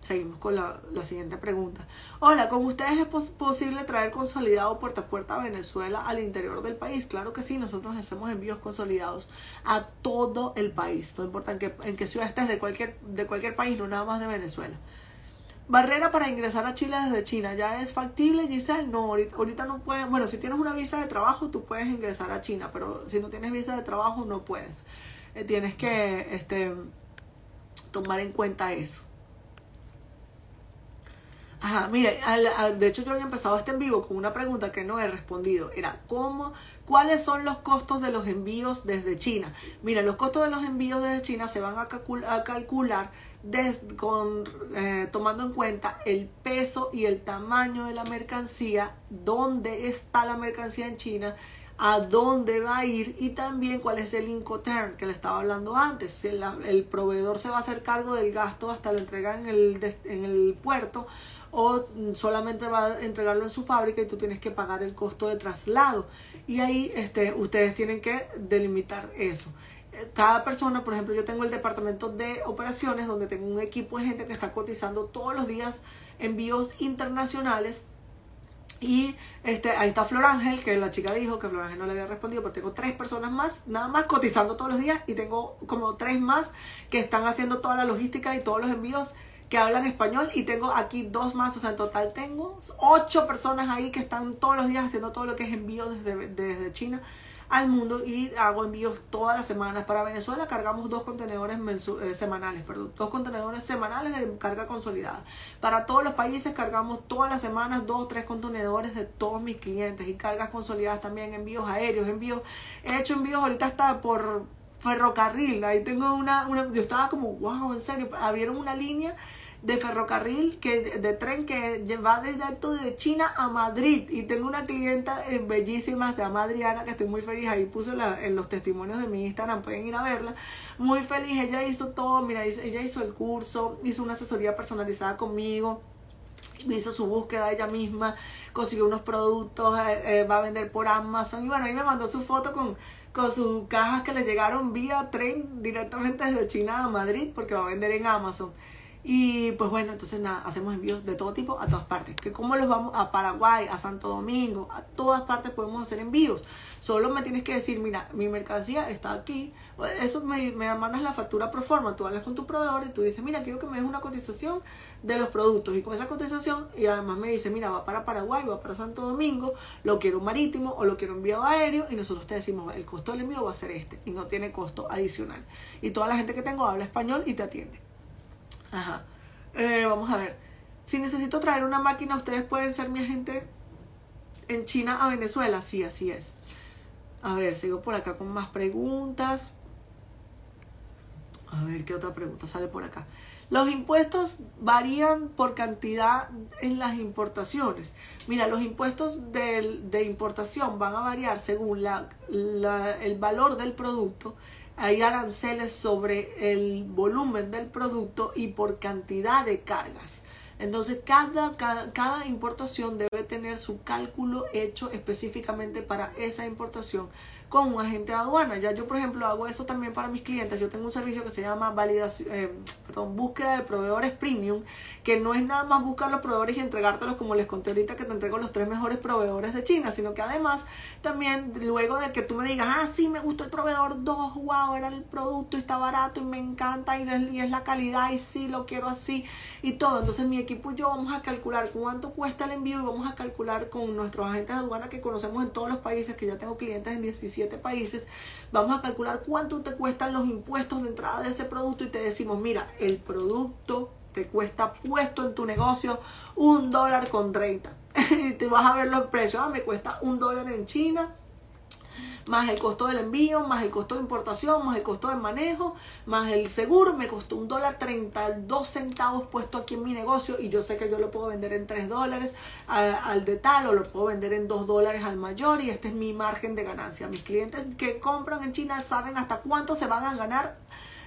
Seguimos con la, siguiente pregunta. Hola, ¿con ustedes es posible traer consolidado puerta a puerta a Venezuela al interior del país? Claro que sí, nosotros hacemos envíos consolidados a todo el país. No importa en qué, en qué ciudad estés de cualquier, de cualquier país, no nada más de Venezuela. Barrera para ingresar a Chile desde China. ¿Ya es factible, Giselle? No, ahorita, no puedes. Bueno, si tienes una visa de trabajo, tú puedes ingresar a China, pero si no tienes visa de trabajo, no puedes. Eh, tienes que este, tomar en cuenta eso. Ajá, mire, de hecho yo había empezado este en vivo con una pregunta que no he respondido. Era, ¿cómo, ¿cuáles son los costos de los envíos desde China? Mira, los costos de los envíos desde China se van a, calcular con, eh, tomando en cuenta el peso y el tamaño de la mercancía, dónde está la mercancía en China, a dónde va a ir y también cuál es el Incoterm que le estaba hablando antes. El, el proveedor se va a hacer cargo del gasto hasta la entrega en el, en el puerto o solamente va a entregarlo en su fábrica y tú tienes que pagar el costo de traslado. Y ahí este, ustedes tienen que delimitar eso. Cada persona, por ejemplo, yo tengo el departamento de operaciones donde tengo un equipo de gente que está cotizando todos los días envíos internacionales. Y este, ahí está Flor Ángel, que la chica dijo que Flor Ángel no le había respondido, pero tengo tres personas más, nada más cotizando todos los días y tengo como tres más que están haciendo toda la logística y todos los envíos que hablan español y tengo aquí dos más, o sea, en total tengo ocho personas ahí que están todos los días haciendo todo lo que es envío desde, desde China al mundo y hago envíos todas las semanas. Para Venezuela cargamos dos contenedores eh, semanales, perdón, dos contenedores semanales de carga consolidada. Para todos los países cargamos todas las semanas dos o tres contenedores de todos mis clientes y cargas consolidadas también, envíos aéreos, envíos, he hecho envíos ahorita hasta por ferrocarril, ahí tengo una, una yo estaba como, wow, en serio, abrieron una línea de ferrocarril, que, de tren que va desde de China a Madrid. Y tengo una clienta eh, bellísima, se llama Adriana, que estoy muy feliz. Ahí puse en los testimonios de mi Instagram, pueden ir a verla. Muy feliz, ella hizo todo, mira, ella hizo el curso, hizo una asesoría personalizada conmigo hizo su búsqueda ella misma, consiguió unos productos, eh, eh, va a vender por Amazon y bueno, ahí me mandó su foto con, con sus cajas que le llegaron vía tren directamente desde China a Madrid porque va a vender en Amazon. Y pues bueno, entonces nada, hacemos envíos de todo tipo a todas partes. Que como los vamos a Paraguay, a Santo Domingo, a todas partes podemos hacer envíos. Solo me tienes que decir, mira, mi mercancía está aquí. Eso me, me mandas la factura pro forma. Tú hablas con tu proveedor y tú dices, mira, quiero que me des una cotización de los productos. Y con esa cotización, y además me dice, mira, va para Paraguay, va para Santo Domingo, lo quiero marítimo o lo quiero enviado aéreo. Y nosotros te decimos, el costo del envío va a ser este. Y no tiene costo adicional. Y toda la gente que tengo habla español y te atiende. Ajá. Eh, vamos a ver. Si necesito traer una máquina, ustedes pueden ser mi agente en China a Venezuela. Sí, así es. A ver, sigo por acá con más preguntas. A ver qué otra pregunta sale por acá. Los impuestos varían por cantidad en las importaciones. Mira, los impuestos de, de importación van a variar según la, el valor del producto hay aranceles sobre el volumen del producto y por cantidad de cargas. Entonces, cada, cada, cada, importación debe tener su cálculo hecho específicamente para esa importación con un agente de aduana. Ya yo, por ejemplo, hago eso también para mis clientes. Yo tengo un servicio que se llama validación, eh, perdón, búsqueda de proveedores premium, que no es nada más buscar los proveedores y entregártelos como les conté ahorita que te entrego los tres mejores proveedores de China, sino que además también luego de que tú me digas, ah, sí, me gustó el proveedor 2, wow, era el producto, está barato y me encanta y es, la calidad y sí, lo quiero así y todo. Entonces mi equipo y yo vamos a calcular cuánto cuesta el envío y vamos a calcular con nuestros agentes de aduana que conocemos en todos los países, que ya tengo clientes en 17 países, vamos a calcular cuánto te cuestan los impuestos de entrada de ese producto y te decimos, mira, el producto te cuesta puesto en tu negocio un dólar con 30. <laughs> y te vas a ver los precios, ah, me cuesta un dólar en China, más el costo del envío, más el costo de importación, más el costo de manejo, más el seguro, me costó un dólar 32 centavos puesto aquí en mi negocio y yo sé que yo lo puedo vender en 3 dólares al de tal o lo puedo vender en 2 dólares al mayor y este es mi margen de ganancia. Mis clientes que compran en China saben hasta cuánto se van a ganar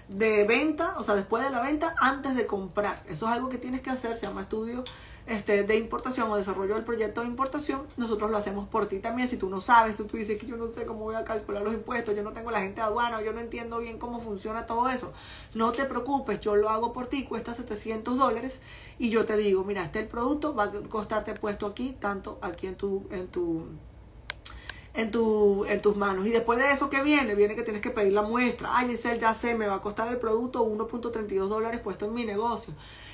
de venta, o sea, después de la venta, antes de comprar. Eso es algo que tienes que hacer, se llama estudio este, de importación o desarrollo del proyecto de importación, nosotros lo hacemos por ti también. Si tú no sabes, si tú dices que yo no sé cómo voy a calcular los impuestos, yo no tengo la gente de aduana, yo no entiendo bien cómo funciona todo eso, no te preocupes, yo lo hago por ti, cuesta 700 dólares y yo te digo, mira, este el producto, va a costarte puesto aquí, tanto aquí en tu, en tu, en, tu, en tus manos. Y después de eso, ¿qué viene? Viene que tienes que pedir la muestra. Ay, Giselle, ya sé, me va a costar el producto 1.32 dólares puesto en mi negocio.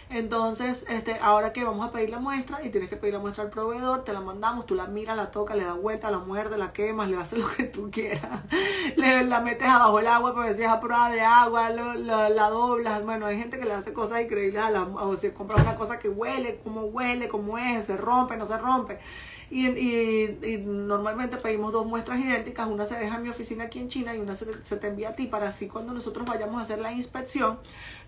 Entonces, este, ahora que vamos a pedir la muestra y tienes que pedir la muestra al proveedor, te la mandamos, tú la miras, la tocas, le das vuelta, la muerdes, la quemas, le haces lo que tú quieras. <laughs> le, la metes abajo el agua porque si es a prueba de agua, la doblas. Bueno, hay gente que le hace cosas increíbles a la, o si compras una cosa que huele, cómo huele, cómo es, se rompe, no se rompe. Y, y, normalmente pedimos dos muestras idénticas, una se deja en mi oficina aquí en China y una se, se, te envía a ti para así cuando nosotros vayamos a hacer la inspección,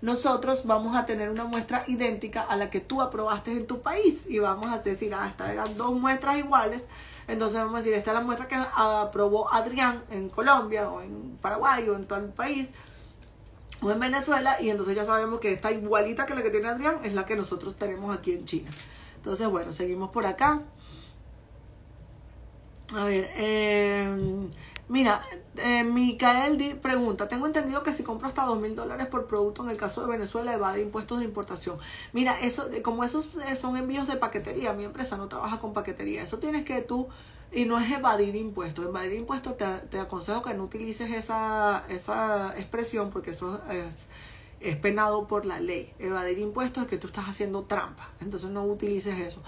nosotros vamos a tener una muestra idéntica a la que tú aprobaste en tu país y vamos a decir, ah, estas eran dos muestras iguales, entonces vamos a decir, esta es la muestra que aprobó Adrián en Colombia o en Paraguay o en todo el país o en Venezuela y entonces ya sabemos que esta igualita que la que tiene Adrián es la que nosotros tenemos aquí en China. Entonces, bueno, seguimos por acá. A ver, eh, mira, eh, Micael pregunta, tengo entendido que si compro hasta dos mil dólares por producto, en el caso de Venezuela, evade impuestos de importación. Mira, eso, como esos eh, son envíos de paquetería, mi empresa no trabaja con paquetería, eso tienes que tú, y no es evadir impuestos, evadir impuestos te, te aconsejo que no utilices esa, esa expresión porque eso es es penado por la ley. Evadir impuestos es que tú estás haciendo trampa. Entonces no utilices eso.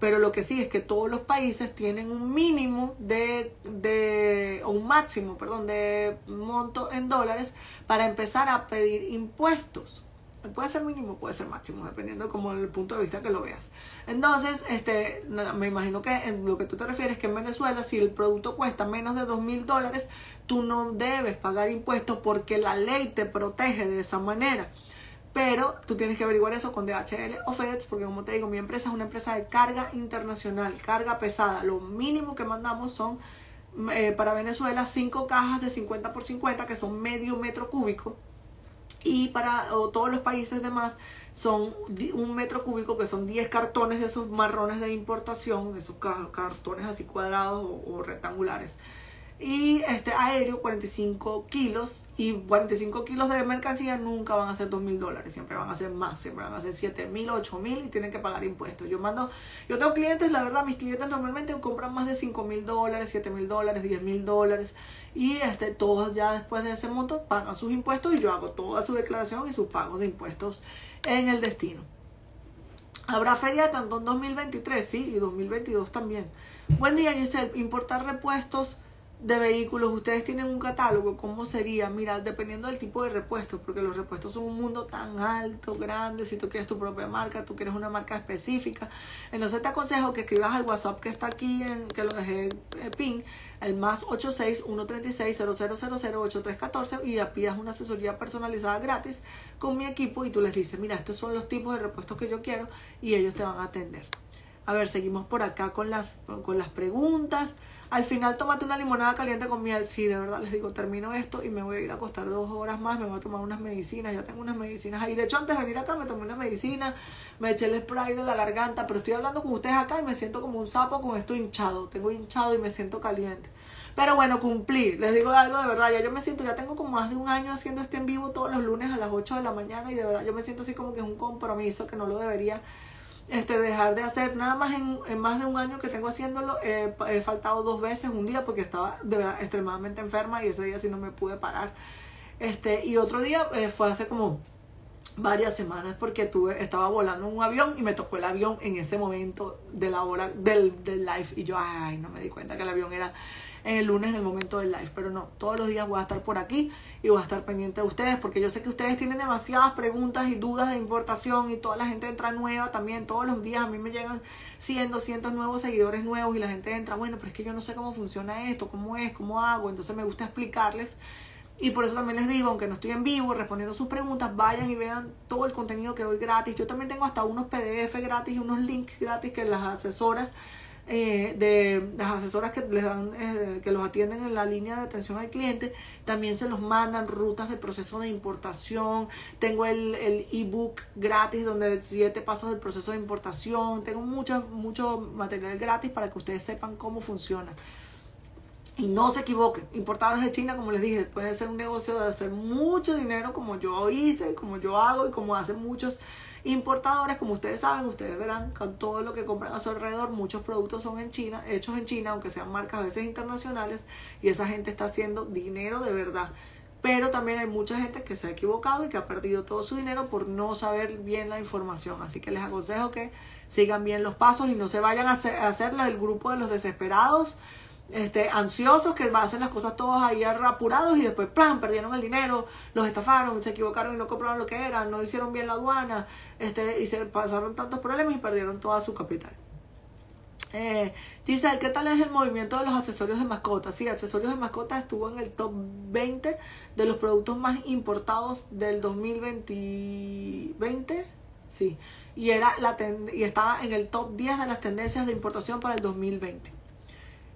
Pero lo que sí es que todos los países tienen un mínimo de, de, o un máximo, perdón, de monto en dólares para empezar a pedir impuestos. Puede ser mínimo, puede ser máximo, dependiendo como el punto de vista que lo veas. Entonces, este, me imagino que en lo que tú te refieres es que en Venezuela, si el producto cuesta menos de dos mil dólares, tú no debes pagar impuestos porque la ley te protege de esa manera. Pero tú tienes que averiguar eso con DHL o FedEx, porque como te digo, mi empresa es una empresa de carga internacional, carga pesada. Lo mínimo que mandamos son eh, para Venezuela cinco cajas de 50 por 50, que son medio metro cúbico. Y para todos los países demás son un metro cúbico, que son 10 cartones de esos marrones de importación, esos cartones así cuadrados o rectangulares y este aéreo 45 kilos. Y 45 kilos de mercancía nunca van a ser 2 mil dólares. Siempre van a ser más siempre van a ser 7 mil 8 mil y tienen que pagar impuestos. Yo mando yo tengo clientes la verdad mis clientes normalmente compran más de 5 mil dólares 7 mil dólares 10 mil dólares. Y este todos ya después de ese monto pagan sus impuestos y yo hago toda su declaración y sus pagos de impuestos en el destino. Habrá feria de Cantón 2023, sí, y 2022 también. Buen día, Giselle. Importar repuestos de vehículos, ustedes tienen un catálogo, ¿cómo sería? Mira, dependiendo del tipo de repuestos, porque los repuestos son un mundo tan alto, grande, si tú quieres tu propia marca, tú quieres una marca específica. Entonces te aconsejo que escribas al WhatsApp que está aquí, en, que lo dejé eh, pin, el más 86-136-0000-8314 y ya pidas una asesoría personalizada gratis con mi equipo y tú les dices, mira, estos son los tipos de repuestos que yo quiero y ellos te van a atender. A ver, seguimos por acá con las, con las preguntas. Al final tómate una limonada caliente con miel. Sí, de verdad les digo, termino esto y me voy a ir a acostar dos horas más, me voy a tomar unas medicinas, ya tengo unas medicinas ahí. De hecho, antes de venir acá me tomé una medicina, me eché el spray de la garganta, pero estoy hablando con ustedes acá y me siento como un sapo con esto hinchado. Tengo hinchado y me siento caliente. Pero bueno, cumplí. Les digo algo de verdad, ya yo me siento, ya tengo como más de un año haciendo este en vivo todos los lunes a las 8 de la mañana y de verdad yo me siento así como que es un compromiso que no lo debería este, dejar de hacer nada más en, más de un año que tengo haciéndolo. he faltado dos veces un día porque estaba extremadamente enferma y ese día sí no me pude parar. Este, y otro día eh, fue hace como varias semanas porque tuve, estaba volando en un avión y me tocó el avión en ese momento de la hora del, del live y yo, ay, no me di cuenta que el avión era en el lunes en el momento del live. Pero no, todos los días voy a estar por aquí y voy a estar pendiente de ustedes porque yo sé que ustedes tienen demasiadas preguntas y dudas de importación y toda la gente entra nueva también. Todos los días a mí me llegan 100, 200 nuevos seguidores nuevos y la gente entra, bueno, pero es que yo no sé cómo funciona esto, cómo es, cómo hago. Entonces me gusta explicarles. Y por eso también les digo, aunque no estoy en vivo respondiendo sus preguntas, vayan y vean todo el contenido que doy gratis. Yo también tengo hasta unos PDF gratis y unos links gratis que las asesoras eh, de las asesoras que les dan, eh, que los atienden en la línea de atención al cliente, también se los mandan rutas de proceso de importación. Tengo el ebook gratis donde siete pasos del proceso de importación. Tengo mucho, mucho material gratis para que ustedes sepan cómo funciona. Y no se equivoquen, importar desde China, como les dije, puede ser un negocio de hacer mucho dinero como yo hice, como yo hago y como hacen muchos importadores, como ustedes saben, ustedes verán con todo lo que compran a su alrededor, muchos productos son en China, hechos en China, aunque sean marcas a veces internacionales, y esa gente está haciendo dinero de verdad pero también hay mucha gente que se ha equivocado y que ha perdido todo su dinero por no saber bien la información. Así que les aconsejo que sigan bien los pasos y no se vayan a hacer, el grupo de los desesperados, este, ansiosos, que hacen las cosas todos ahí apurados y después ¡plan! perdieron el dinero, los estafaron, se equivocaron y no compraron lo que era, no hicieron bien la aduana, este, y se pasaron tantos problemas y perdieron toda su capital. Eh, ¿qué tal es el movimiento de los accesorios de mascotas? Sí, accesorios de mascotas estuvo en el top 20 de los productos más importados del 2020. Sí, y, era la y estaba en el top 10 de las tendencias de importación para el 2020.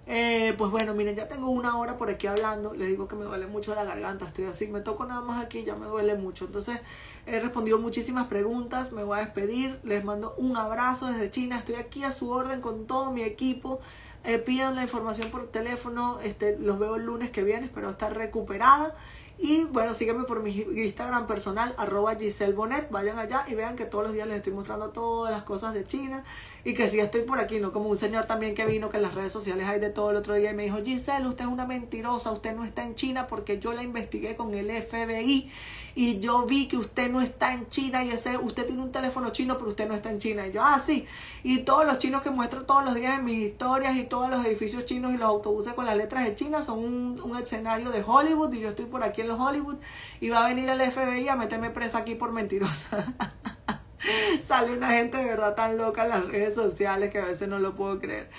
Eh, pues bueno, miren, ya tengo una hora por aquí hablando. Les digo que me duele mucho la garganta. Estoy así, me toco nada más aquí, ya me duele mucho. Entonces, he respondido muchísimas preguntas. Me voy a despedir. Les mando un abrazo desde China. Estoy aquí a su orden con todo mi equipo. Eh, pidan la información por teléfono. Este, los veo el lunes que viene. Espero estar recuperada. Y bueno, sígueme por mi Instagram personal, arroba Giselle Bonet. Vayan allá y vean que todos los días les estoy mostrando todas las cosas de China. Y que si estoy por aquí, no como un señor también que vino, que en las redes sociales hay de todo el otro día y me dijo, Giselle, usted es una mentirosa, usted no está en China porque yo la investigué con el FBI y yo vi que usted no está en China y ese, usted tiene un teléfono chino, pero usted no está en China. Y yo, ah, sí. Y todos los chinos que muestro todos los días en mis historias y todos los edificios chinos y los autobuses con las letras de China son un, un escenario de Hollywood y yo estoy por aquí en los Hollywood y va a venir el FBI a meterme presa aquí por mentirosa. <laughs> <laughs> Sale una gente de verdad tan loca en las redes sociales que a veces no lo puedo creer.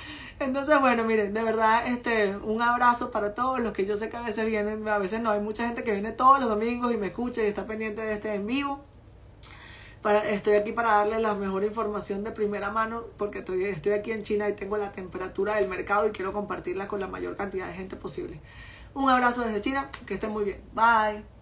Entonces, bueno, miren, de verdad, este, un abrazo para todos los que yo sé que a veces vienen, a veces no, hay mucha gente que viene todos los domingos y me escucha y está pendiente de este en vivo. Para, estoy aquí para darles la mejor información de primera mano porque estoy, estoy aquí en China y tengo la temperatura del mercado y quiero compartirla con la mayor cantidad de gente posible. Un abrazo desde China, que estén muy bien. Bye.